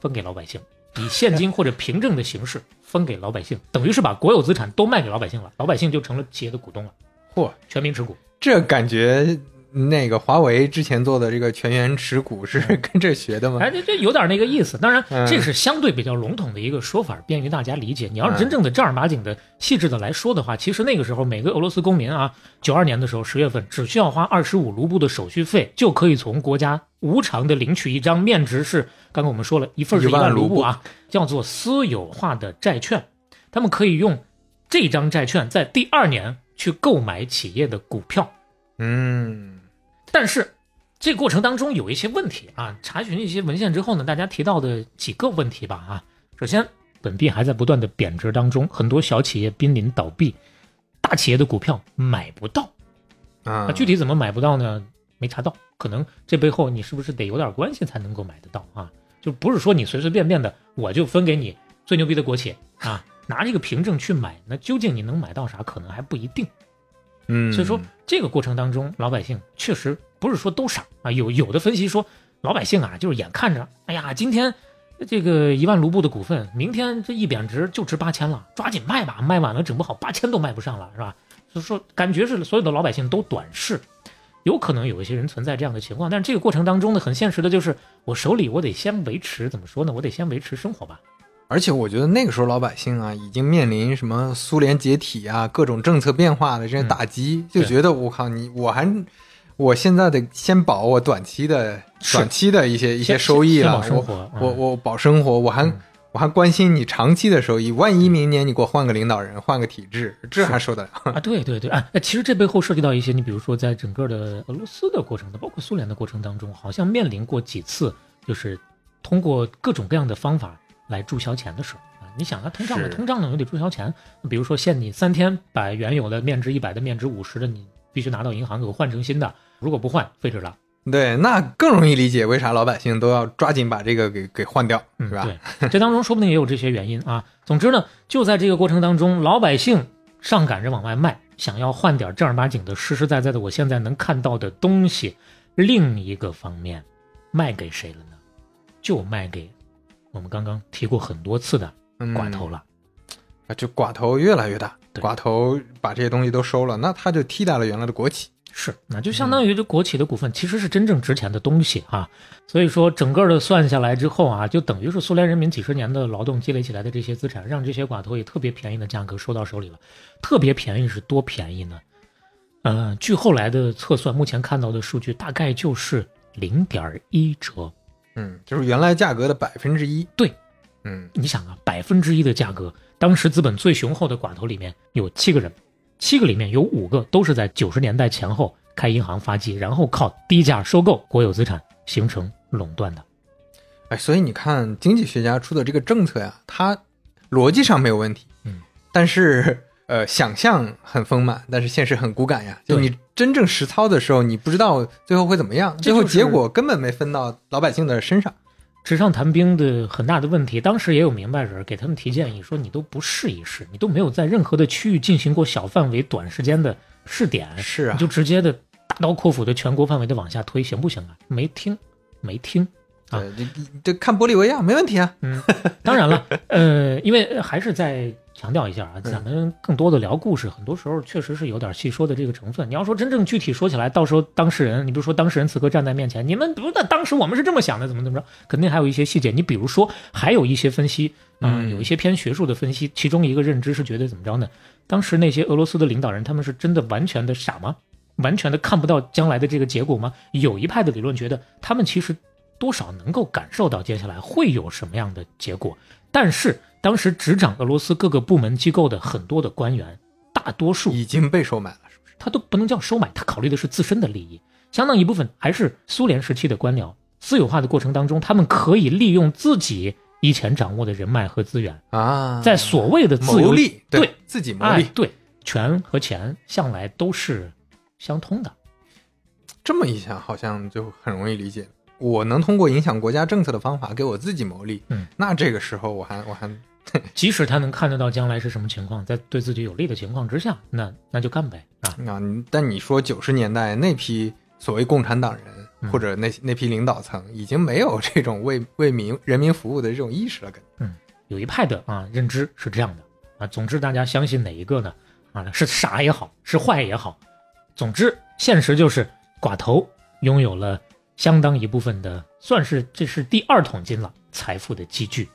分给老百姓，以现金或者凭证的形式分给老百姓，等于是把国有资产都卖给老百姓了，老百姓就成了企业的股东了，嚯，全民持股。这感觉那个华为之前做的这个全员持股是跟这学的吗？哎，这这有点那个意思。当然，嗯这是相对比较笼统的一个说法，便于大家理解。你要是真正的正儿八经的、细致的来说的话，其实那个时候每个俄罗斯公民啊，九二年的时候十月份只需要花二十五卢布的手续费，就可以从国家无偿的领取一张面值是刚刚我们说了一份是一一万万卢布啊，叫做私有化的债券。他们可以用这张债券在第二年去购买企业的股票。嗯但是这个过程当中有一些问题啊，查询一些文献之后呢，大家提到的几个问题吧啊，首先本币还在不断的贬值当中，很多小企业濒临倒闭，大企业的股票买不到，啊，具体怎么买不到呢？没查到，可能这背后你是不是得有点关系才能够买得到啊？就不是说你随随便便的我就分给你最牛逼的国企啊，拿这个凭证去买，那究竟你能买到啥，可能还不一定。嗯，所以说这个过程当中，老百姓确实不是说都傻啊，有有的分析说老百姓啊，就是眼看着，哎呀，今天这个一万卢布的股份，明天这一贬值就值八千了，抓紧卖吧，卖晚了整不好八千都卖不上了，是吧？所以说感觉是所有的老百姓都短视，有可能有一些人存在这样的情况，但是这个过程当中呢，很现实的就是我手里我得先维持怎么说呢？我得先维持生活吧。而且我觉得那个时候老百姓啊，已经面临什么苏联解体啊，各种政策变化的这些打击，就觉得我靠你，我还我现在得先保我短期的短期的一些一些收益了，我我我保生活，我还我还关心你长期的收益，万一明年你给我换个领导人，换个体制，这还受得了？(laughs) 啊？对对对，哎，其实这背后涉及到一些，你比如说在整个的俄罗斯的过程的，包括苏联的过程当中，好像面临过几次，就是通过各种各样的方法。来注销钱的时候啊，你想它，通胀了通胀了，又得注销钱。比如说限你三天把原有的面值一百的面值五十的，你必须拿到银行给我换成新的，如果不换废纸了。对，那更容易理解为啥老百姓都要抓紧把这个给给换掉，是吧？对，这当中说不定也有这些原因啊。总之呢，就在这个过程当中，老百姓上赶着往外卖，想要换点正儿八经的、实实在在的，我现在能看到的东西。另一个方面，卖给谁了呢？就卖给。我们刚刚提过很多次的寡头了，啊，就寡头越来越大，寡头把这些东西都收了，那他就替代了原来的国企，是，那就相当于这国企的股份其实是真正值钱的东西啊。所以说，整个的算下来之后啊，就等于是苏联人民几十年的劳动积累起来的这些资产，让这些寡头以特别便宜的价格收到手里了。特别便宜是多便宜呢？呃，据后来的测算，目前看到的数据大概就是零点一折。嗯，就是原来价格的百分之一。对，嗯，你想啊，百分之一的价格，当时资本最雄厚的寡头里面有七个人，七个里面有五个都是在九十年代前后开银行发迹，然后靠低价收购国有资产形成垄断的。哎，所以你看，经济学家出的这个政策呀，它逻辑上没有问题，嗯，但是。呃，想象很丰满，但是现实很骨感呀。就你真正实操的时候，你不知道最后会怎么样，最后结果根本没分到老百姓的身上。纸上谈兵的很大的问题，当时也有明白人给他们提建议，说你都不试一试，你都没有在任何的区域进行过小范围、短时间的试点，是啊，你就直接的大刀阔斧的全国范围的往下推，行不行啊？没听，没听。啊，这这看玻利维亚没问题啊。嗯，当然了，呃，因为还是在强调一下啊，咱们更多的聊故事，很多时候确实是有点细说的这个成分。你要说真正具体说起来，到时候当事人，你比如说当事人此刻站在面前，你们不那当时我们是这么想的，怎么怎么着，肯定还有一些细节。你比如说，还有一些分析，嗯，有一些偏学术的分析，其中一个认知是觉得怎么着呢？当时那些俄罗斯的领导人，他们是真的完全的傻吗？完全的看不到将来的这个结果吗？有一派的理论觉得，他们其实。多少能够感受到接下来会有什么样的结果，但是当时执掌俄罗斯各个部门机构的很多的官员，大多数已经被收买了，是不是？他都不能叫收买，他考虑的是自身的利益，相当一部分还是苏联时期的官僚。私有化的过程当中，他们可以利用自己以前掌握的人脉和资源啊，在所谓的自由利，对自己谋利，对权和钱向来都是相通的。这么一想，好像就很容易理解。我能通过影响国家政策的方法给我自己谋利，嗯，那这个时候我还我还，(laughs) 即使他能看得到将来是什么情况，在对自己有利的情况之下，那那就干呗啊！啊，但你说九十年代那批所谓共产党人或者那那批领导层，已经没有这种为为民人民服务的这种意识了感，嗯，有一派的啊认知是这样的啊。总之，大家相信哪一个呢？啊，是傻也好，是坏也好，总之，现实就是寡头拥有了。相当一部分的，算是这是第二桶金了，财富的积聚。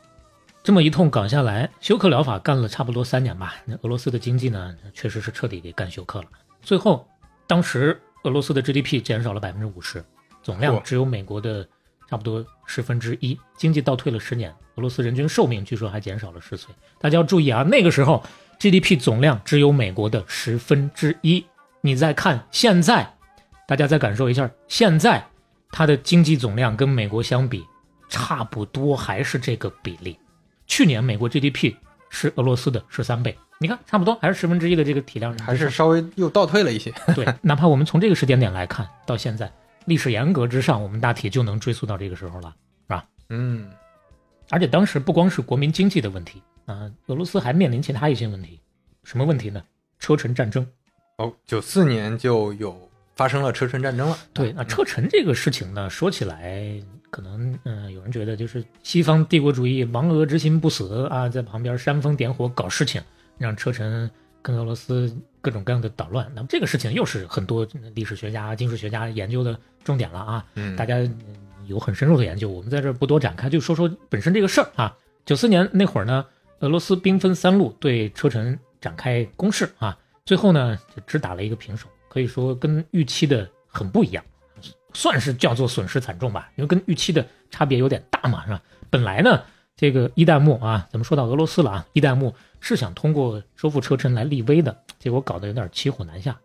这么一通搞下来，休克疗法干了差不多三年吧。那俄罗斯的经济呢，确实是彻底给干休克了。最后，当时俄罗斯的 GDP 减少了百分之五十，总量只有美国的差不多十分之一，经济倒退了十年。俄罗斯人均寿命据说还减少了十岁。大家要注意啊，那个时候 GDP 总量只有美国的十分之一。你再看现在，大家再感受一下现在。它的经济总量跟美国相比，差不多还是这个比例。去年美国 GDP 是俄罗斯的十三倍，你看差不多还是十分之一的这个体量，还是稍微又倒退了一些。对，哪怕我们从这个时间点来看，到现在历史严格之上，我们大体就能追溯到这个时候了，是吧？嗯。而且当时不光是国民经济的问题啊，俄罗斯还面临其他一些问题，什么问题呢？车臣战争。哦，九四年就有。发生了车臣战争了。对，那车臣这个事情呢，说起来可能嗯、呃有人觉得就是西方帝国主义亡俄之心不死啊，在旁边煽风点火搞事情，让车臣跟俄罗斯各种各样的捣乱。那么这个事情又是很多历史学家、军事学家研究的重点了啊。嗯，大家嗯有很深入的研究，我们在这儿不多展开，就说说本身这个事儿啊。九四年那会儿呢，俄罗斯兵分三路对车臣展开攻势啊，最后呢就只打了一个平手，可以说跟预期的很不一样，算是叫做损失惨重吧，因为跟预期的差别有点大嘛，是吧？本来呢，这个伊旦木啊，咱们说到俄罗斯了啊，伊旦木是想通过收复车臣来立威的，结果搞得有点骑虎难下，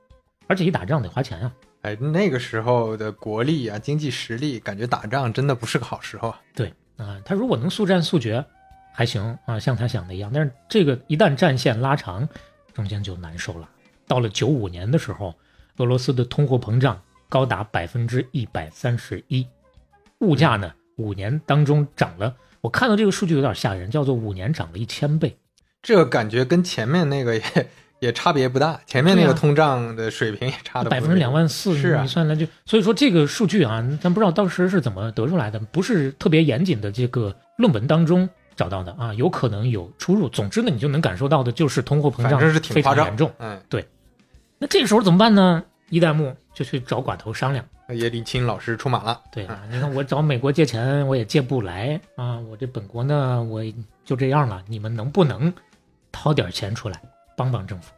而且一打仗得花钱啊、哎，那个时候的国力啊，经济实力，感觉打仗真的不是个好时候啊。对啊、他如果能速战速决，还行啊，像他想的一样。但是这个一旦战线拉长，中间就难受了。到了九五年的时候，俄罗斯的通货膨胀高达百分之一百三十一，物价呢五年当中涨了，我看到这个数据有点吓人，叫做五年涨了一千倍。这个感觉跟前面那个也 (laughs) 也差别不大，前面那个通胀的水平也差的百分之两万四，是啊你算来就，所以说这个数据啊，咱不知道当时是怎么得出来的，不是特别严谨的这个论文当中找到的啊，有可能有出入。总之呢，你就能感受到的就是通货膨胀是挺非常严重。嗯，那这个时候怎么办呢？一代目就去找寡头商量，叶利钦老师出马了。对啊，你看我找美国借钱，我也借不来啊，我这本国呢，我就这样了，你们能不能掏点钱出来帮帮政府？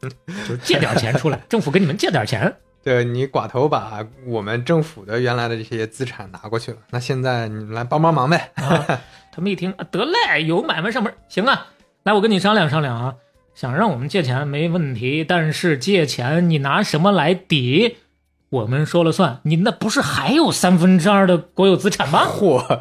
就是借点钱出来，政府给你们借点钱，(laughs) 对你寡头把我们政府的原来的这些资产拿过去了，那现在你们来帮帮忙呗。啊，他们一听啊，得嘞，有买卖上门，行啊，来，我跟你商量商量啊，想让我们借钱没问题，但是借钱你拿什么来抵？我们说了算，你那不是还有三分之二的国有资产吗？(laughs) 嚯，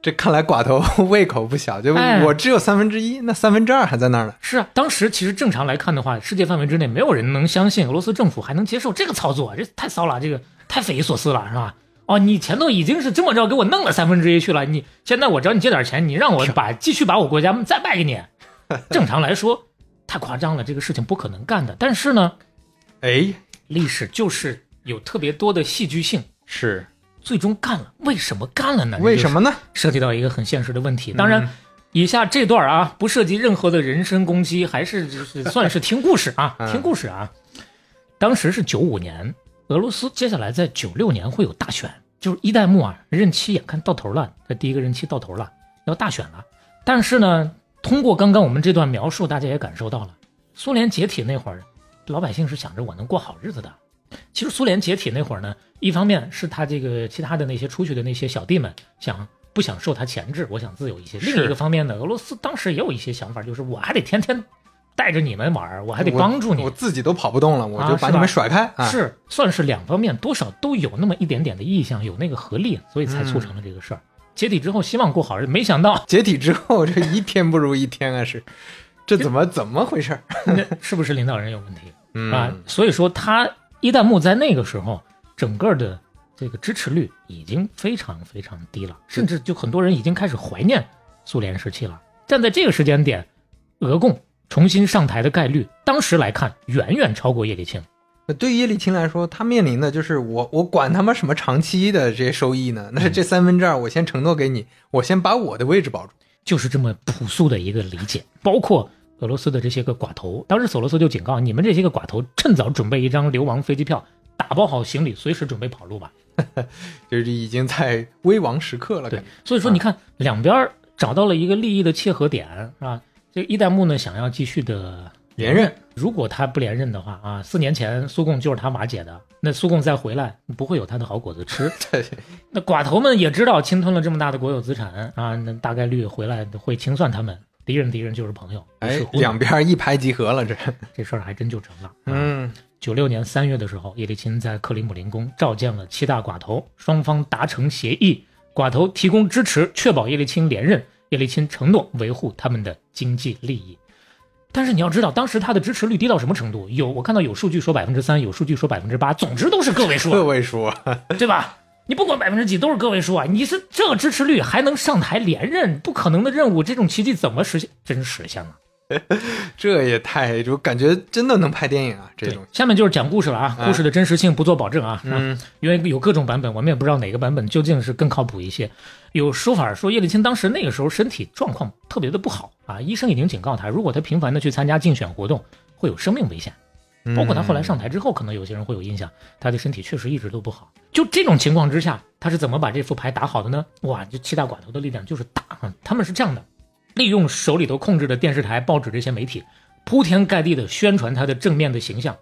这看来寡头 (laughs) 胃口不小，就哎我只有三分之一，那三分之二还在那儿呢。是啊，当时其实正常来看的话，世界范围之内没有人能相信俄罗斯政府还能接受这个操作，这太骚了，这个太匪夷所思了，是吧？哦，你前头已经是这么着给我弄了三分之一去了，你现在我找你借点钱，你让我 (laughs) 把继续把我国家再卖给你，正常来说太夸张了，这个事情不可能干的。但是呢，哎，历史就是有特别多的戏剧性，是最终干了，为什么干了呢？为什么呢？涉及到一个很现实的问题。当然嗯，以下这段啊，不涉及任何的人身攻击，还是就是算是听故事啊，(laughs) 嗯听故事啊。当时是九五年，俄罗斯接下来在九六年会有大选，就是一代目啊，任期眼看到头了，这第一个任期到头了，要大选了。但是呢，通过刚刚我们这段描述，大家也感受到了，苏联解体那会儿，老百姓是想着我能过好日子的。其实苏联解体那会儿呢，一方面是他这个其他的那些出去的那些小弟们想不想受他钳制，我想自由一些。另一个方面呢，俄罗斯当时也有一些想法，就是我还得天天带着你们玩，我还得帮助你我，我自己都跑不动了，我就把你们甩开啊！是算是两方面多少都有那么一点点的意向，有那个合力，所以才促成了这个事儿。解体之后希望过好日子，没想到 (laughs) 解体之后，这一天不如一天啊！是，(laughs) 这怎么怎么回事是不是领导人有问题？嗯啊，所以说他伊旦木在那个时候，整个的这个支持率已经非常非常低了，甚至就很多人已经开始怀念苏联时期了。站在这个时间点，俄共重新上台的概率，当时来看远远超过叶利钦。那对于叶利钦来说，他面临的就是我我管他妈什么长期的这些收益呢？那是这三分之二，我先承诺给你，我先把我的位置保住。就是这么朴素的一个理解，包括俄罗斯的这些个寡头。当时索罗斯就警告你们这些个寡头，趁早准备一张流亡飞机票，打包好行李，随时准备跑路吧。(laughs) 就是已经在危亡时刻了。对，所以说你看两边找到了一个利益的切合点，是吧？这个伊旦木呢想要继续的连任，如果他不连任的话啊，四年前苏共就是他瓦解的，那苏共再回来不会有他的好果子吃。(laughs) 对，那寡头们也知道侵吞了这么大的国有资产啊，那大概率回来会清算他们。敌人敌人就是朋友，哎两边一拍即合了，这。这事儿还真就成了。啊，嗯，九六年三月的时候，叶利钦在克里姆林宫召见了七大寡头，双方达成协议，寡头提供支持，确保叶利钦连任，叶利钦承诺维护他们的经济利益。但是你要知道，当时他的支持率低到什么程度？有我看到有数据说百分之三，有数据说百分之八，总之都是个位数啊、个位数，(laughs) 对吧？你不管百分之几都是个位数啊！你是这个支持率还能上台连任，不可能的任务，这种奇迹怎么实现？真实现了。(laughs) 这也太就感觉真的能拍电影啊！这种，下面就是讲故事了啊，哎故事的真实性不做保证啊，嗯，因为有各种版本，我们也不知道哪个版本究竟是更靠谱一些。有说法说叶利钦当时那个时候身体状况特别的不好啊，医生已经警告他，如果他频繁的去参加竞选活动，会有生命危险。嗯包括他后来上台之后，可能有些人会有印象，他的身体确实一直都不好。就这种情况之下，他是怎么把这副牌打好的呢？哇，这七大寡头的力量就是大啊！他们是这样的，利用手里头控制的电视台、报纸这些媒体，铺天盖地的宣传他的正面的形象，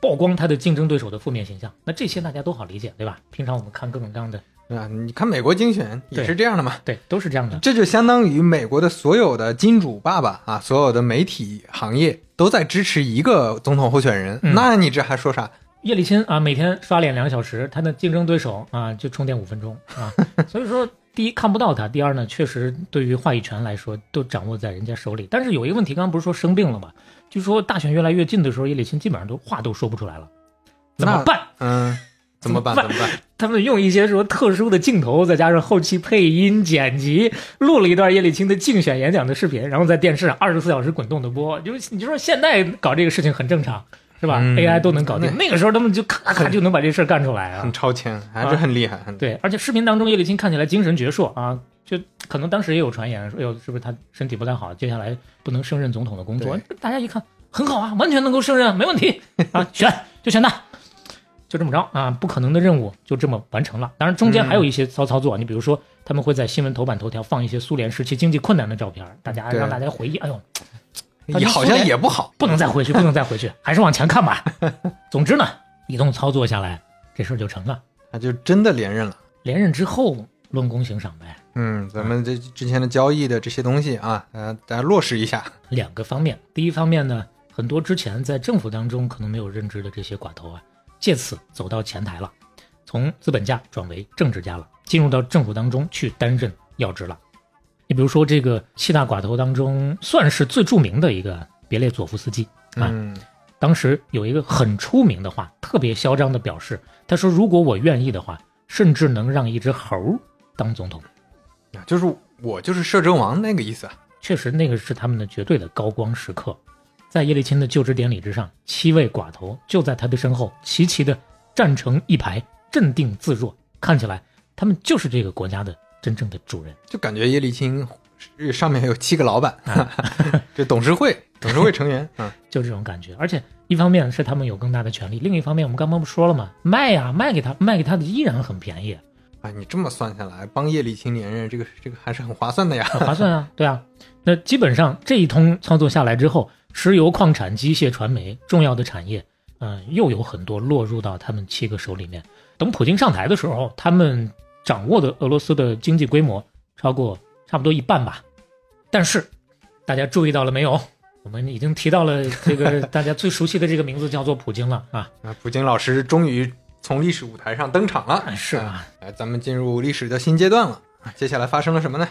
曝光他的竞争对手的负面形象。那这些大家都好理解，对吧？平常我们看各种各样的，对啊，你看美国精选也是这样的嘛，对，都是这样的。这就相当于美国的所有的金主爸爸啊，所有的媒体行业都在支持一个总统候选人，嗯那你这还说啥？叶利钦啊，每天刷脸两个小时，他的竞争对手啊就充电五分钟啊，(laughs) 所以说第一看不到他，第二呢，确实对于话语权来说都掌握在人家手里。但是有一个问题，刚刚不是说生病了吗？据说大选越来越近的时候，叶利钦基本上都话都说不出来了，怎么办？嗯，怎么办？怎么办？他们用一些什么特殊的镜头，再加上后期配音剪辑，录了一段叶利钦的竞选演讲的视频，然后在电视上二十四小时滚动的播。就是你就说现在搞这个事情很正常，是吧、嗯 a i 都能搞定。那个时候他们就咔咔就能把这事儿干出来啊很。超前，还是很厉害。很对，而且视频当中叶利钦看起来精神矍铄啊，就可能当时也有传言说，哎呦，是不是他身体不太好，接下来不能胜任总统的工作？大家一看很好啊，完全能够胜任，没问题啊，选就选他，就这么着啊，不可能的任务就这么完成了。当然中间还有一些骚操作，你比如说他们会在新闻头版头条放一些苏联时期经济困难的照片，大家让大家回忆，哎呦，也好像也不好。不能再回去，不能再回去，(laughs) 还是往前看吧。总之呢，一通操作下来，这事儿就成了。那就真的连任了。连任之后论功行赏呗。嗯，咱们这之前的交易的这些东西啊，呃大家落实一下。两个方面，第一方面呢，很多之前在政府当中可能没有认知的这些寡头啊，借此走到前台了，从资本家转为政治家了，进入到政府当中去担任要职了。你比如说这个七大寡头当中，算是最著名的一个别列佐夫斯基啊，嗯，当时有一个很出名的话，特别嚣张的表示，他说如果我愿意的话，甚至能让一只猴当总统。啊就是我就是摄政王那个意思啊。确实，那个是他们的绝对的高光时刻。在叶利钦的就职典礼之上，七位寡头就在他的身后齐齐的站成一排，镇定自若，看起来他们就是这个国家的真正的主人。就感觉叶利钦是上面有七个老板，(laughs) 这董事会 (laughs) 董事会成员，嗯，就这种感觉。而且一方面是他们有更大的权利，另一方面我们刚刚不说了吗？卖呀、卖给他，卖给他的依然很便宜，啊，你这么算下来，帮叶利钦连任，这个这个还是很划算的呀。很划算啊，对啊。那基本上这一通操作下来之后，石油、矿产、机械、传媒重要的产业，嗯、又有很多落入到他们七个手里面。等普京上台的时候，他们掌握的俄罗斯的经济规模超过差不多一半吧。但是，大家注意到了没有？我们已经提到了这个 (laughs) 大家最熟悉的这个名字，叫做普京了啊。啊，普京老师终于从历史舞台上登场了，是啊，哎，咱们进入历史的新阶段了。啊接下来发生了什么呢？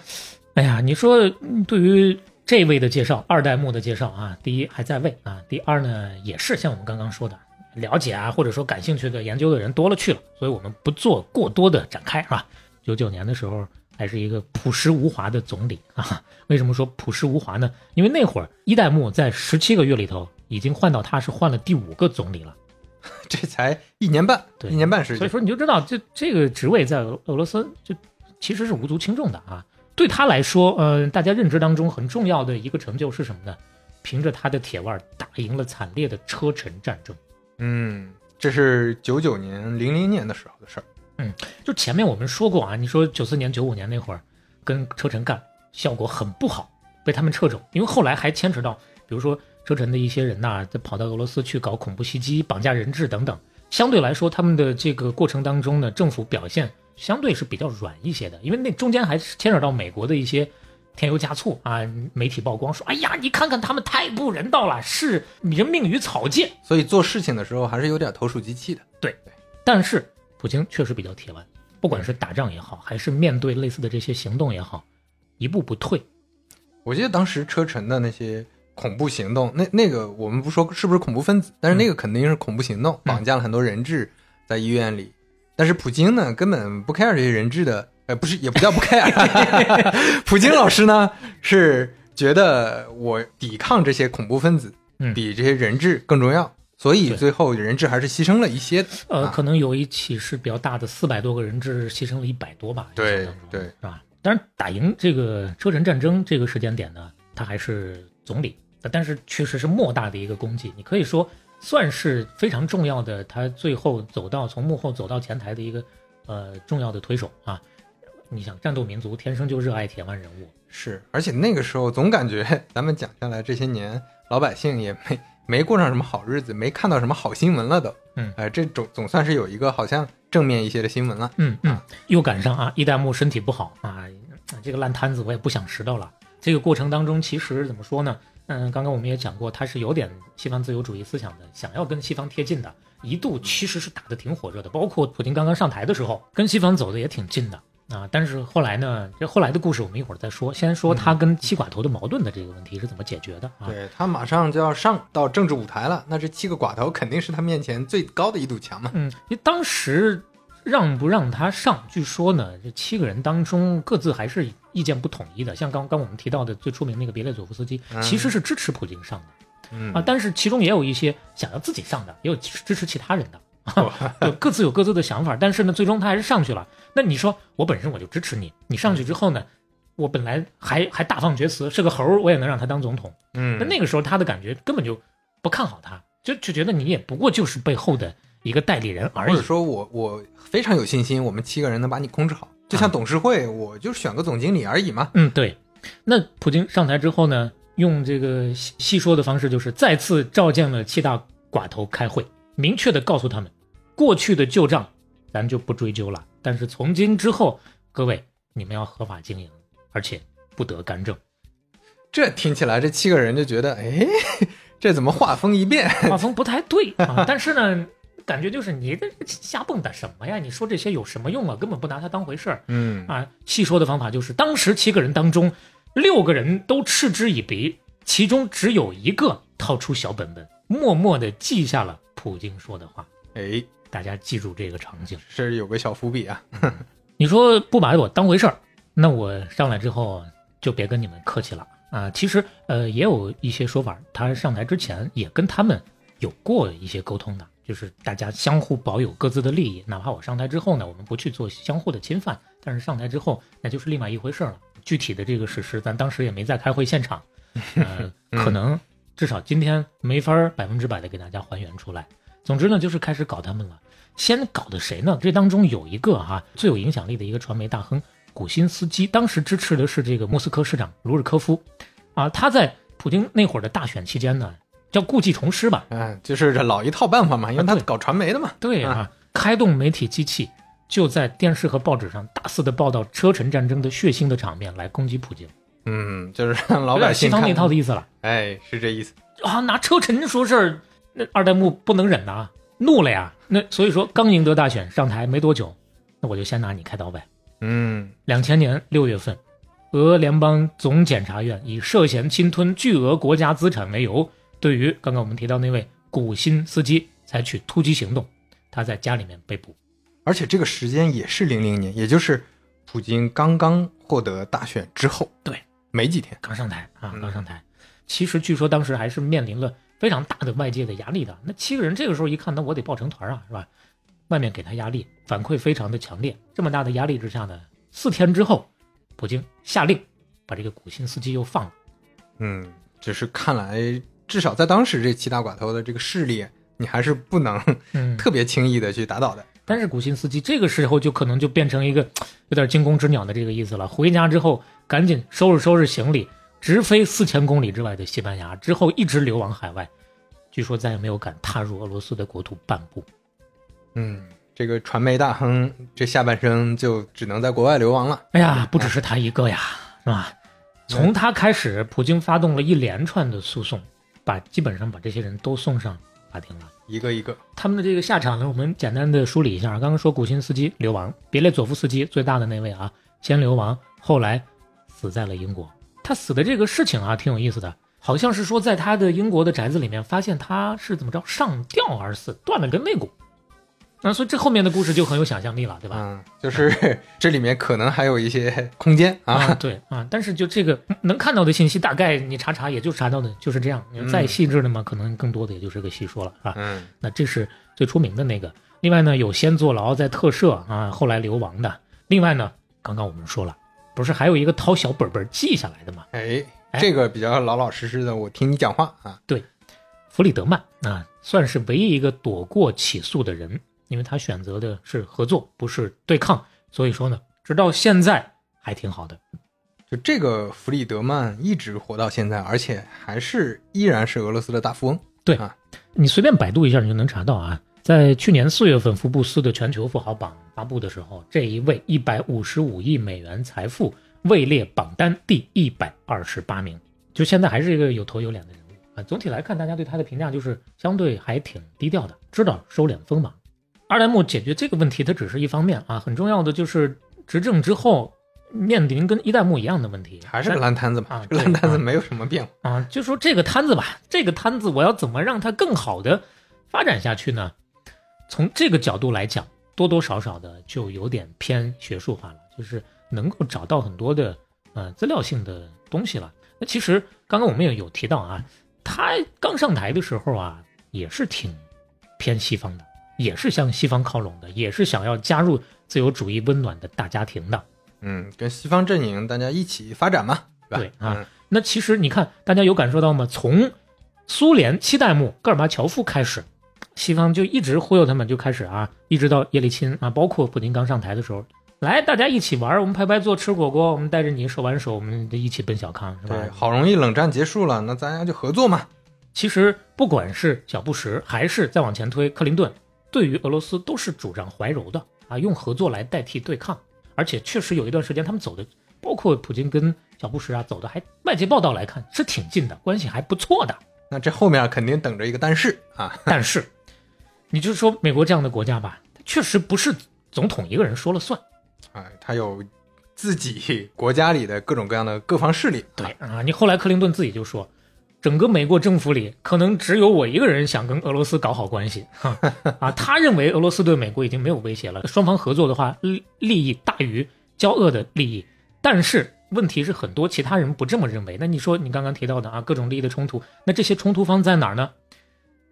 哎呀，你说嗯对于这位的介绍，二代目的介绍啊，第一还在位啊，第二呢也是像我们刚刚说的，了解啊或者说感兴趣的研究的人多了去了，所以我们不做过多的展开，是吧？九九年的时候还是一个朴实无华的总理啊。为什么说朴实无华呢？因为那会儿一代目在十七个月里头已经换到他是换了第五个总理了。(laughs) 这才一年半，对一年半时间，所以说你就知道，这这个职位在俄俄罗斯就其实是无足轻重的啊。对他来说，呃，大家认知当中很重要的一个成就是什么呢？凭着他的铁腕打赢了惨烈的车臣战争。嗯，这是九九年、零零年的时候的事儿。嗯就前面我们说过啊，你说九四年、九五年那会儿跟车臣干，效果很不好，被他们撤走，因为后来还牵扯到，比如说车臣的一些人呐、再跑到俄罗斯去搞恐怖袭击、绑架人质等等。相对来说，他们的这个过程当中呢，政府表现相对是比较软一些的，因为那中间还牵扯到美国的一些添油加醋啊，媒体曝光说，哎呀，你看看他们太不人道了，视人命于草芥。所以做事情的时候还是有点投鼠忌器的。对但是普京确实比较铁腕，不管是打仗也好，还是面对类似的这些行动也好，一步不退。我记得当时车臣的那些恐怖行动，那那个我们不说是不是恐怖分子，但是那个肯定是恐怖行动，绑架了很多人质在医院里。但是普京呢，根本不 care 这些人质的，呃，不是，也不叫不 care。(laughs) 普京老师呢是觉得我抵抗这些恐怖分子嗯比这些人质更重要，所以最后人质还是牺牲了一些。呃，啊可能有一起是比较大的，四百多个人质牺牲了一百多吧。对对是吧？当然，打赢这个车臣战争这个时间点呢，他还是总理，但是确实是莫大的一个功绩。你可以说算是非常重要的，他最后走到从幕后走到前台的一个呃重要的推手啊。你想，战斗民族天生就热爱铁腕人物，是，而且那个时候总感觉 (laughs) 咱们讲下来这些年，老百姓也没没过上什么好日子，没看到什么好新闻了都。嗯哎、这总总算是有一个好像正面一些的新闻了。嗯嗯，又赶上啊，一代目身体不好啊，这个烂摊子我也不想拾到了。这个过程当中，其实怎么说呢？嗯，刚刚我们也讲过，他是有点西方自由主义思想的，想要跟西方贴近的，一度其实是打得挺火热的。包括普京刚刚上台的时候，跟西方走的也挺近的啊。但是后来呢，这后来的故事我们一会儿再说。先说他跟七寡头的矛盾的这个问题是怎么解决的啊？对他马上就要上到政治舞台了，那这七个寡头肯定是他面前最高的一堵墙嘛。嗯，因为当时让不让他上，据说呢，这七个人当中各自还是意见不统一的。像刚刚我们提到的最出名那个别列佐夫斯基，嗯其实是支持普京上的嗯啊，但是其中也有一些想要自己上的，也有支持其他人的。(laughs) 就各自有各自的想法，但是呢，最终他还是上去了。那你说我本身我就支持你，你上去之后呢，我本来还还大放厥词，是个猴儿，我也能让他当总统。嗯，那那个时候他的感觉根本就不看好他，就就觉得你也不过就是背后的一个代理人而已或者。说我我非常有信心，我们七个人能把你控制好，就像董事会，我就选个总经理而已嘛。嗯，对。那普京上台之后呢，用这个细细说的方式，就是再次召见了七大寡头开会，明确的告诉他们，过去的旧账咱就不追究了，但是从今之后，各位你们要合法经营，而且不得干政。这听起来这七个人就觉得，哎，(laughs) 这怎么画风一变？画风不太对啊，(laughs) 但是呢，感觉就是你这瞎蹦跶什么呀？你说这些有什么用啊？根本不拿它当回事儿。嗯啊，细说的方法就是，当时七个人当中，六个人都嗤之以鼻，其中只有一个掏出小本本，默默地记下了普京说的话。哎，大家记住这个场景。是有个小伏笔啊。你说不把我当回事儿，那我上来之后就别跟你们客气了啊。其实呃，也有一些说法，他上台之前也跟他们有过一些沟通的，就是大家相互保有各自的利益，哪怕我上台之后呢，我们不去做相互的侵犯，但是上台之后那就是另外一回事儿了。具体的这个史实，咱当时也没在开会现场，(laughs) 呃，可能至少今天没法儿百分之百的给大家还原出来。总之呢，就是开始搞他们了。先搞的谁呢？这当中有一个哈、最有影响力的一个传媒大亨古辛斯基，当时支持的是这个莫斯科市长卢日科夫，啊，他在普京那会儿的大选期间呢，叫故技重施吧，嗯，就是这老一套办法嘛，因为他搞传媒的嘛。对啊，开动媒体机器，就在电视和报纸上大肆的报道车臣战争的血腥的场面，来攻击普京，嗯，就是让 (laughs) 老百姓看点西方那套的意思了。哎，是这意思。啊，拿车臣说事儿，那二代目不能忍呐，怒了呀，那所以说刚赢得大选上台没多久，那我就先拿你开刀呗。嗯。两千年六月份，俄联邦总检察院以涉嫌侵吞巨额国家资产为由，对于刚刚我们提到那位古辛斯基采取突击行动，他在家里面被捕。而且这个时间也是零零年，也就是普京刚刚获得大选之后，对，没几天。刚上台啊，嗯刚上台。其实据说当时还是面临了非常大的外界的压力的。那七个人这个时候一看，那我得抱成团啊，是吧？外面给他压力，反馈非常的强烈。这么大的压力之下呢，四天之后，普京下令把这个古辛斯基又放了。嗯，只是看来，至少在当时这七大寡头的这个势力，你还是不能嗯，(laughs) 特别轻易的去打倒的。但是古辛斯基这个时候就可能就变成一个 (tsk) 有点惊弓之鸟的这个意思了。回家之后，赶紧收拾收拾行李，直飞四千公里之外的西班牙，之后一直流亡海外，据说再也没有敢踏入俄罗斯的国土半步。嗯，这个传媒大亨这下半生就只能在国外流亡了。哎呀，不只是他一个呀，是吧？从他开始，普京发动了一连串的诉讼，把基本上把这些人都送上法庭了。一个一个，他们的这个下场呢，我们简单的梳理一下。刚刚说古辛斯基流亡，别列佐夫斯基最大的那位啊，先流亡，后来死在了英国。他死的这个事情啊，挺有意思的，好像是说在他的英国的宅子里面发现他是怎么着上吊而死，断了根肋骨。那所以这后面的故事就很有想象力了，对吧？嗯，就是 (laughs) 这里面可能还有一些空间啊，啊。对啊，但是就这个能看到的信息，大概你查查，也就查到的就是这样。再细致的嘛，可能更多的也就是个细说了，是吧？嗯那这是最出名的那个。另外呢，有先坐牢再特赦啊，后来流亡的。另外呢，刚刚我们说了，不是还有一个掏小本本记下来的吗？哎，哎这个比较老老实实的，我听你讲话啊。对弗里德曼啊，算是唯一一个躲过起诉的人，因为他选择的是合作，不是对抗。所以说呢，直到现在还挺好的。就这个弗里德曼一直活到现在，而且还是依然是俄罗斯的大富翁。对啊，你随便百度一下，你就能查到啊。在去年四月份，福布斯的全球富豪榜发布的时候，这一位一百五十五亿美元财富位列榜单第一百二十八名，就现在还是一个有头有脸的人物啊。总体来看，大家对他的评价就是相对还挺低调的，知道收敛锋芒。阿莱木解决这个问题，它只是一方面啊，很重要的就是执政之后面临跟一代目一样的问题，还是个烂摊子嘛。烂摊子没有什么变化。啊，就说这个摊子吧，这个摊子我要怎么让它更好的发展下去呢？从这个角度来讲，多多少少的就有点偏学术化了，就是能够找到很多的呃资料性的东西了。那其实刚刚我们也有提到啊，他刚上台的时候啊，也是挺偏西方的，也是向西方靠拢的，也是想要加入自由主义温暖的大家庭的。嗯，跟西方阵营大家一起发展嘛，对吧？对啊嗯那其实你看，大家有感受到吗？从苏联七代目戈尔巴乔夫开始，西方就一直忽悠他们，就开始啊，一直到叶利钦啊，包括普京刚上台的时候，来大家一起玩，我们拍拍坐吃火锅，我们带着你手挽手，我们一起奔小康，是吧？对，好容易冷战结束了，那咱俩就合作嘛。其实不管是小布什还是再往前推克林顿，对于俄罗斯都是主张怀柔的啊，用合作来代替对抗。而且确实有一段时间他们走的，包括普京跟小布什啊走的还，外界报道来看是挺近的，关系还不错的。那这后面肯定等着一个但是啊，(laughs) 但是，你就说美国这样的国家吧，确实不是总统一个人说了算。哎，他有自己国家里的各种各样的各方势力。对啊，你后来克林顿自己就说，整个美国政府里可能只有我一个人想跟俄罗斯搞好关系，哈啊，他认为俄罗斯对美国已经没有威胁了，双方合作的话，利利益大于交恶的利益。但是问题是，很多其他人不这么认为。那你说你刚刚提到的啊，各种利益的冲突，那这些冲突方在哪儿呢？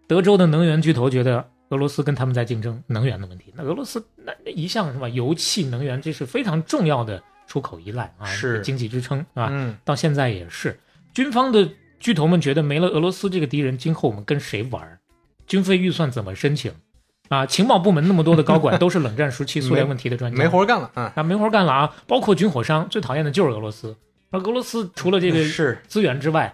德州的能源巨头觉得俄罗斯跟他们在竞争能源的问题，那俄罗斯那那一向是吧，油气能源这是非常重要的出口依赖啊，是经济支撑啊。嗯，到现在也是，军方的巨头们觉得没了俄罗斯这个敌人，今后我们跟谁玩儿？军费预算怎么申请？啊，情报部门那么多的高管都是冷战时期苏联问题的专家，没活干了啊。啊，没活干了啊！包括军火商最讨厌的就是俄罗斯，而俄罗斯除了这个是资源之外，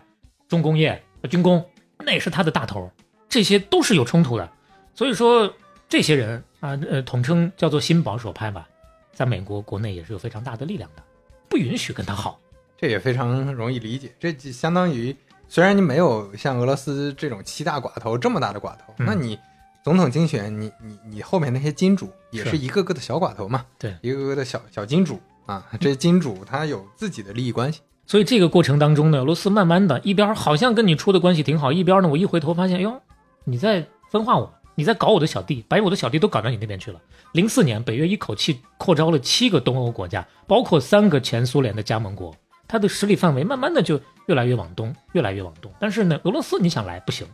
重工业、呃军工那也是他的大头，这些都是有冲突的。所以说，这些人啊，呃，统称叫做新保守派吧，在美国国内也是有非常大的力量的，不允许跟他好。这也非常容易理解。这就相当于，虽然你没有像俄罗斯这种七大寡头这么大的寡头，嗯。那你总统竞选，你你你后面那些金主也是是。一个个的小寡头嘛，对。一个个的小小金主啊。这金主他有自己的利益关系，所以这个过程当中呢，俄罗斯慢慢的一边好像跟你处的关系挺好，一边呢，我一回头发现，哟，你在分化我，你在搞我的小弟，把我的小弟都搞到你那边去了。零四年，北约一口气扩招了七个东欧国家，包括三个前苏联的加盟国，它的势力范围慢慢的就越来越往东，越来越往东。但是呢，俄罗斯你想来不行，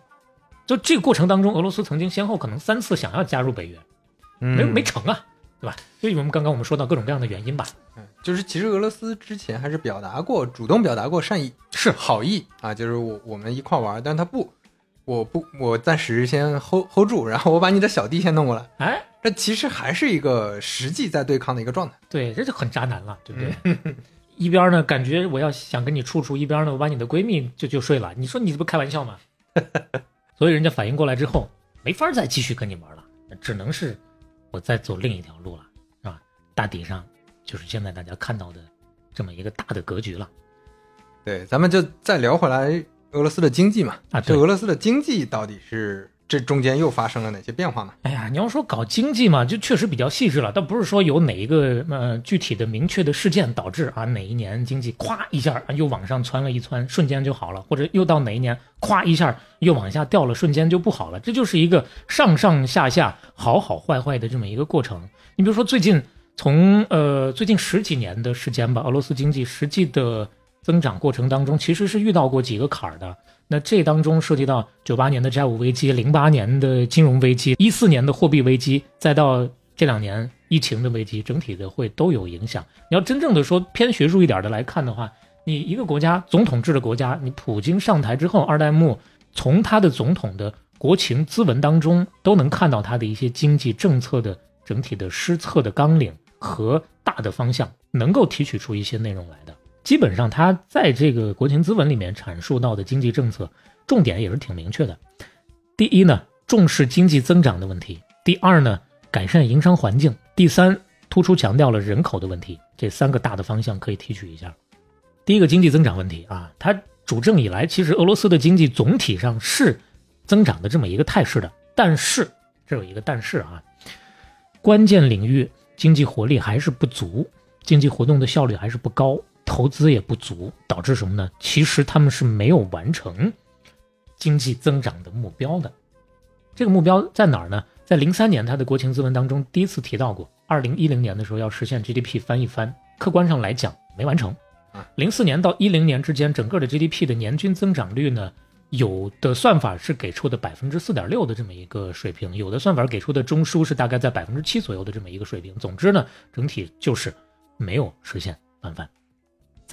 就这个过程当中，俄罗斯曾经先后可能三次想要加入北约，嗯没没成啊，对吧？所以我们刚刚我们说到各种各样的原因吧，嗯就是其实俄罗斯之前还是表达过，主动表达过善意，是好意啊，就是我我们一块玩，但他不，我不，我暂时先 hold hold 住，然后我把你的小弟先弄过来，哎，这其实还是一个实际在对抗的一个状态。对，这就很渣男了，对不对？一边呢，感觉我要想跟你处处；一边呢，我把你的闺蜜就就睡了。你说你这不开玩笑吗？(laughs) 所以人家反应过来之后，没法再继续跟你玩了，只能是我再走另一条路了，是吧？大体上就是现在大家看到的这么一个大的格局了。对，咱们就再聊回来俄罗斯的经济嘛，啊对就俄罗斯的经济到底是这中间又发生了哪些变化呢？哎呀，你要说搞经济嘛，就确实比较细致了，倒不是说有哪一个呃具体的明确的事件导致啊哪一年经济咵一下又往上窜了一窜，瞬间就好了，或者又到哪一年咵一下又往下掉了，瞬间就不好了，这就是一个上上下下好好坏坏的这么一个过程。你比如说最近从呃最近十几年的时间吧，俄罗斯经济实际的增长过程当中，其实是遇到过几个坎儿的。那这当中涉及到九八年的债务危机、零八年的金融危机、一四年的货币危机，再到这两年疫情的危机，整体的会都有影响。你要真正的说偏学术一点的来看的话，你一个国家总统制的国家，你普京上台之后，二代目从他的总统的国情咨文当中都能看到他的一些经济政策的整体的施策的纲领和大的方向，能够提取出一些内容来的。基本上，他在这个国情咨文里面阐述到的经济政策重点也是挺明确的。第一呢，重视经济增长的问题；第二呢，改善营商环境；第三，突出强调了人口的问题。这三个大的方向可以提取一下。第一个经济增长问题啊，他主政以来，其实俄罗斯的经济总体上是增长的这么一个态势的，但是这有一个但是啊，关键领域经济活力还是不足，经济活动的效率还是不高。投资也不足，导致什么呢？其实他们是没有完成经济增长的目标的。这个目标在哪儿呢？在零三年他的国情咨文当中第一次提到过，二零一零年的时候要实现 GDP 翻一番，客观上来讲没完成。零四年到一零年之间，整个的 GDP 的年均增长率呢，有的算法是给出的百分之四点六的这么一个水平，有的算法给出的中枢是大概在百分之七左右的这么一个水平。总之呢，整体就是没有实现翻番。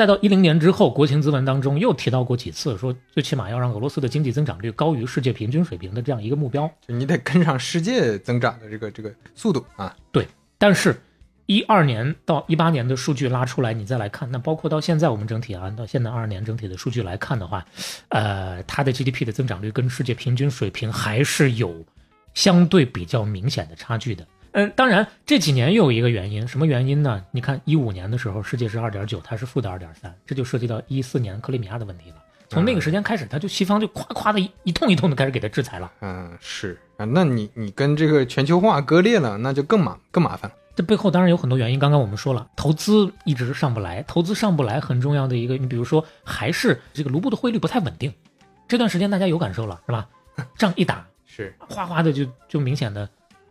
再到一零年之后，国情咨文当中又提到过几次，说最起码要让俄罗斯的经济增长率高于世界平均水平的这样一个目标，就你得跟上世界增长的这个这个速度啊。对，但是，一二年到一八年的数据拉出来，你再来看，那包括到现在我们整体啊，到现在二二年整体的数据来看的话，呃，它的 GDP 的增长率跟世界平均水平还是有相对比较明显的差距的。嗯，当然这几年又有一个原因，什么原因呢？你看一五年的时候，世界是二点九，它是负的二点三，这就涉及到一四年克里米亚的问题了。从那个时间开始，他就西方就夸夸的一一通一通的开始给他制裁了。嗯，是啊，那你你跟这个全球化割裂了，那就更麻更麻烦了。这背后当然有很多原因，刚刚我们说了，投资一直上不来，投资上不来很重要的一个，你比如说还是这个卢布的汇率不太稳定，这段时间大家有感受了是吧？(laughs) 仗一打是哗哗的就就明显的。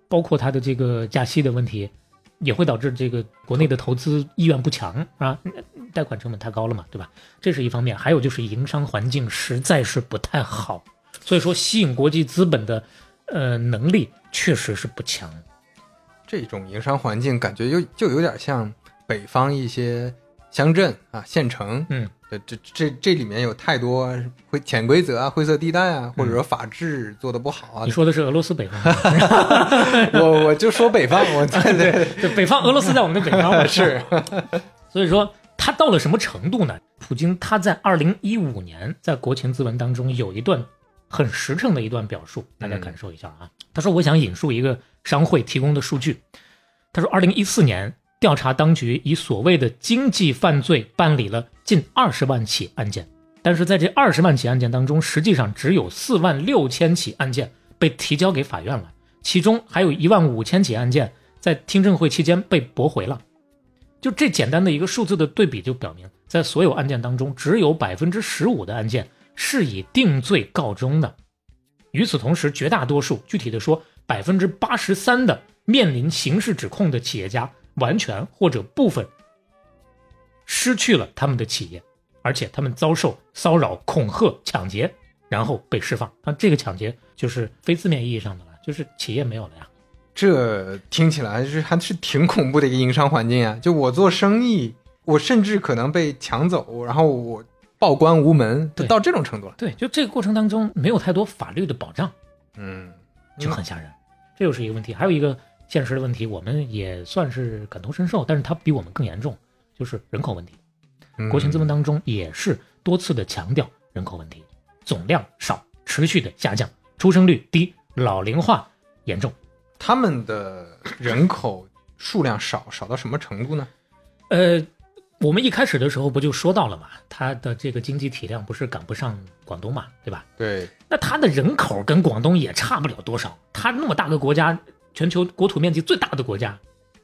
包括它的这个加息的问题，也会导致这个国内的投资意愿不强啊，贷款成本太高了嘛，对吧？这是一方面，还有就是营商环境实在是不太好，所以说吸引国际资本的呃能力确实是不强。这种营商环境感觉又就有点像北方一些乡镇啊、县城，嗯。这这这这里面有太多灰潜规则啊、灰色地带啊，或者说法治做的不好啊。你说的是俄罗斯北方，(laughs) 我我就说北方，我对对对，北方俄罗斯在我们的北方 (laughs) 是。(laughs) 所以说他到了什么程度呢？普京他在二零一五年在国情咨文当中有一段很实诚的一段表述，大家感受一下啊。他说：“我想引述一个商会提供的数据，他说二零一四年。”调查当局以所谓的经济犯罪办理了近二十万起案件，但是在这二十万起案件当中，实际上只有四万六千起案件被提交给法院了，其中还有一万五千起案件在听证会期间被驳回了。就这简单的一个数字的对比，就表明在所有案件当中，只有百分之十五的案件是以定罪告终的。与此同时，绝大多数，具体的说，百分之八十三的面临刑事指控的企业家。完全或者部分失去了他们的企业，而且他们遭受骚扰、恐吓、抢劫，然后被释放。那这个抢劫就是非字面意义上的了，就是企业没有了呀。这听起来是还是挺恐怖的一个营商环境啊！就我做生意，我甚至可能被抢走，然后我报关无门，就到这种程度了。对，就这个过程当中没有太多法律的保障，嗯，就很吓人。这又是一个问题，还有一个。现实的问题，我们也算是感同身受，但是它比我们更严重，就是人口问题。国情咨文当中也是多次的强调人口问题，总量少，持续的下降，出生率低，老龄化严重。他们的人口数量少，少到什么程度呢？呃，我们一开始的时候不就说到了嘛，他的这个经济体量不是赶不上广东嘛，对吧？对，那他的人口跟广东也差不了多少，他那么大个国家，全球国土面积最大的国家，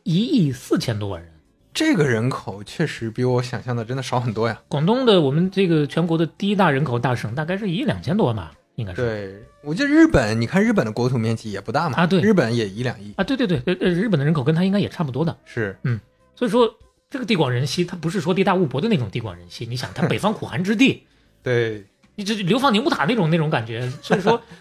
一亿四千多万人。这个人口确实比我想象的真的少很多呀。广东的我们这个全国的第一大人口大省，大概是一亿两千多万吧，应该是。对，我记得日本，你看日本的国土面积也不大嘛，啊对日本也一两亿，啊，对对对，呃呃，日本的人口跟他应该也差不多的，是嗯所以说这个地广人稀，它不是说地大物博的那种地广人稀。你想，它北方苦寒之地，(laughs) 对，你这流放宁古塔那种那种感觉，所以说嗯，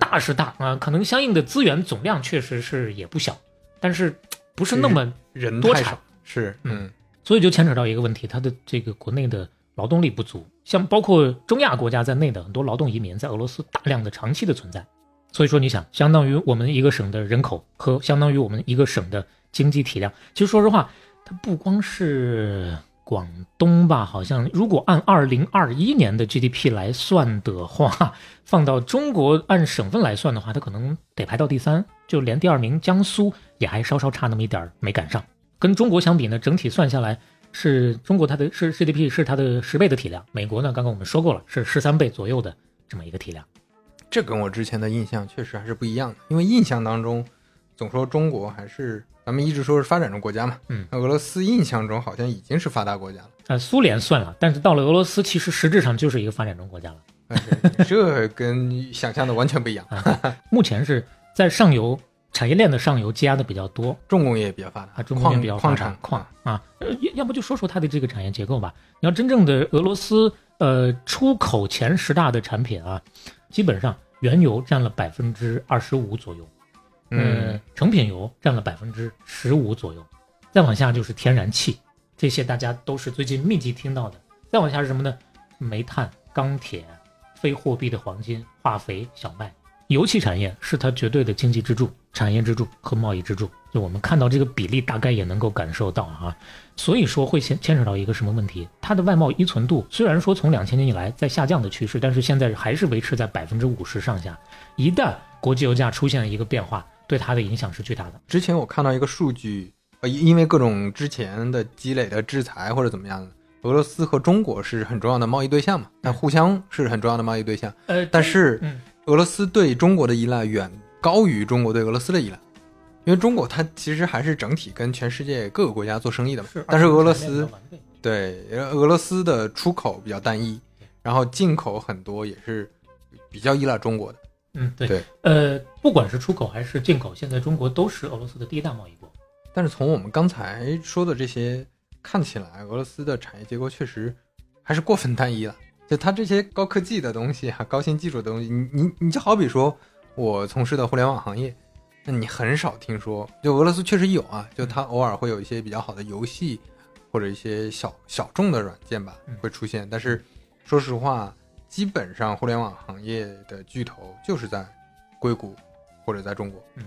大是大啊，可能相应的资源总量确实是也不小，但是不是那么人，多产是，嗯，所以就牵扯到一个问题，它的这个国内的劳动力不足，像包括中亚国家在内的很多劳动移民在俄罗斯大量的长期的存在，所以说你想，相当于我们一个省的人口和相当于我们一个省的经济体量，其实说实话，它不光是广东吧，好像如果按二零二一年的 GDP 来算的话，放到中国按省份来算的话，它可能得排到第三，就连第二名江苏也还稍稍差那么一点儿没赶上。跟中国相比呢，整体算下来是中国它的是 GDP 是它的十倍的体量，美国呢刚刚我们说过了是十三倍左右的这么一个体量。这跟我之前的印象确实还是不一样的，因为印象当中总说中国还是咱们一直说是发展中国家嘛，嗯，那俄罗斯印象中好像已经是发达国家了，呃，苏联算了，但是到了俄罗斯，其实实质上就是一个发展中国家了。哎这跟想象的完全不一样。目前是在上游产业链的上游积压的比较多重工业比较发达，啊，中国也矿比较发达矿产矿啊，要不就说说它的这个产业结构吧。你要真正的俄罗斯呃出口前十大的产品啊，基本上原油占了百分之二十五左右，嗯呃，成品油占了百分之十五左右，再往下就是天然气，这些大家都是最近密集听到的。再往下是什么呢？煤炭、钢铁、非货币的黄金、化肥、小麦。油气产业是它绝对的经济支柱、产业支柱和贸易支柱。就我们看到这个比例，大概也能够感受到啊。所以说会牵牵扯到一个什么问题？它的外贸依存度虽然说从两千年以来在下降的趋势，但是现在还是维持在百分之五十上下。一旦国际油价出现了一个变化，对它的影响是巨大的。之前我看到一个数据，呃，因为各种之前的积累的制裁或者怎么样的，俄罗斯和中国是很重要的贸易对象嘛，但互相是很重要的贸易对象。呃，但是嗯，俄罗斯对中国的依赖远高于中国对俄罗斯的依赖，因为中国它其实还是整体跟全世界各个国家做生意的嘛。是，但是俄罗斯对呃俄罗斯的出口比较单一，然后进口很多也是比较依赖中国的。嗯，对，对呃，不管是出口还是进口，现在中国都是俄罗斯的第一大贸易国。但是从我们刚才说的这些看起来，俄罗斯的产业结构确实还是过分单一了。就它这些高科技的东西啊，高新技术的东西，你你你就好比说我从事的互联网行业，那你很少听说，就俄罗斯确实有啊，就它偶尔会有一些比较好的游戏或者一些小小众的软件吧嗯会出现，但是说实话，基本上互联网行业的巨头就是在硅谷或者在中国。嗯，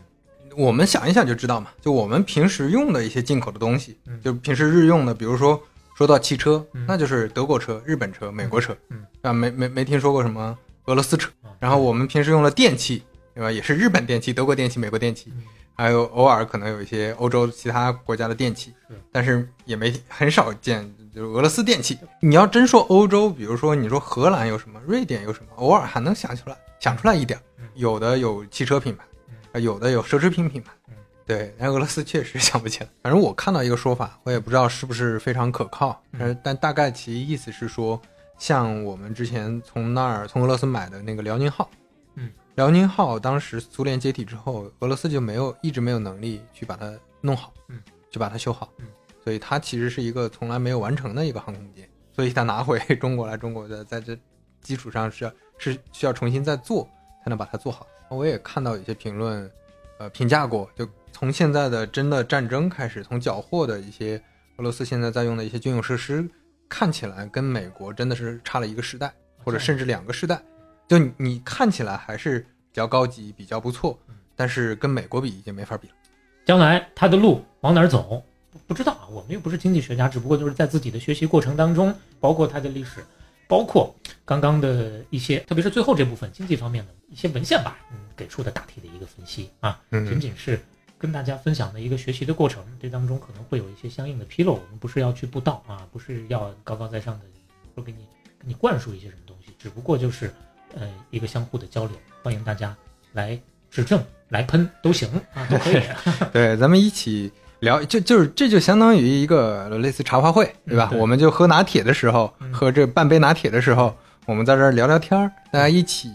我们想一想就知道嘛，就我们平时用的一些进口的东西，嗯。就平时日用的，比如说说到汽车，嗯。那就是德国车、日本车、美国车，嗯。啊，没没没听说过什么俄罗斯车。啊然后我们平时用的电器，对吧？也是日本电器、德国电器、美国电器，嗯。还有偶尔可能有一些欧洲其他国家的电器是，但是也没很少见就是俄罗斯电器。你要真说欧洲，比如说你说荷兰有什么，瑞典有什么，偶尔还能想出来，想出来一点。有的有汽车品牌有的有奢侈品品牌嗯。对，但俄罗斯确实想不起来。反正我看到一个说法，我也不知道是不是非常可靠，嗯但大概其意思是说，像我们之前从那儿从俄罗斯买的那个辽宁号，嗯，辽宁号当时苏联解体之后，俄罗斯就没有一直没有能力去把它弄好，嗯，去把它修好，嗯，所以它其实是一个从来没有完成的一个航空母舰，所以它拿回 (laughs) 中国来，中国的在这基础上是要是需要重新再做才能把它做好。我也看到有些评论，呃，评价过，就从现在的真的战争开始，从缴获的一些俄罗斯现在在用的一些军用设施，看起来跟美国真的是差了一个时代，或者甚至两个时代。就你你看起来还是比较高级，比较不错，但是跟美国比已经没法比了。将来它的路往哪儿走，不不知道啊。我们又不是经济学家，只不过就是在自己的学习过程当中，包括它的历史，包括刚刚的一些，特别是最后这部分经济方面的一些文献吧，嗯，给出的大体的一个分析啊，嗯仅仅是跟大家分享的一个学习的过程，这当中可能会有一些相应的纰漏。我们不是要去布道啊，不是要高高在上的说给你给你灌输一些什么东西，只不过就是呃一个相互的交流。欢迎大家来指正、来喷都行啊，都可以。(laughs) 对，咱们一起聊，就就是这就相当于一个类似茶话会，对吧？嗯对我们就喝拿铁的时候，嗯喝这半杯拿铁的时候，我们在这儿聊聊天儿，大家一起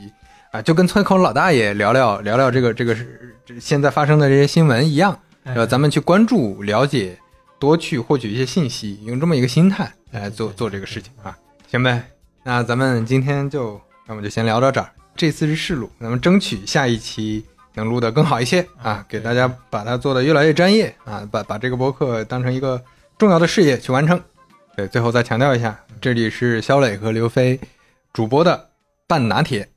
啊，就跟村口老大爷聊聊聊聊这个这个是现在发生的这些新闻一样，哎对吧？咱们去关注、了解，多去获取一些信息，用这么一个心态来做做这个事情啊，行呗？那咱们今天就那我们就先聊到这儿。这次是试录，咱们争取下一期能录得更好一些啊给大家把它做得越来越专业啊，把把这个播客当成一个重要的事业去完成。对，最后再强调一下，这里是肖磊和刘飞主播的半拿铁。